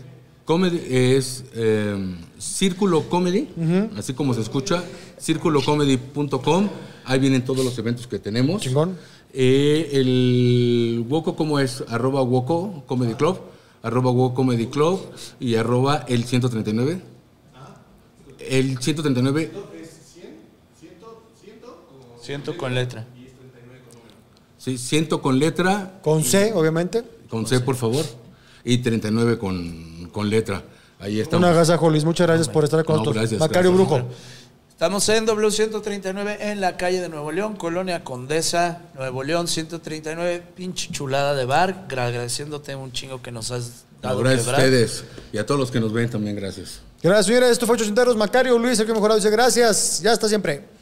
Comedy es eh, Círculo Comedy, así como se escucha, círculocomedy.com. Ahí vienen todos los eventos que tenemos. Chingón. Eh, el Woco, ¿cómo es? Arroba Woco Comedy Club, arroba Woco Comedy Club y arroba el 139. El 139, Siento con letra. sí, ciento con letra, Con C, obviamente. con C por favor, y 39 con, con letra. Ahí estamos. Un agasajo, Luis. Muchas gracias por estar con No, nosotros. gracias, Macario gracias. Brujo. Estamos en W139 en la calle de Nuevo León, Colonia Condesa, Nuevo León 139, pinche chulada de bar. Agradeciéndote un chingo que nos has No, dado gracias a ustedes y a todos los que nos ven también, gracias. Gracias, señores. Esto fue Ochenteros. Macario Luis, el que mejorado dice gracias. Ya está siempre.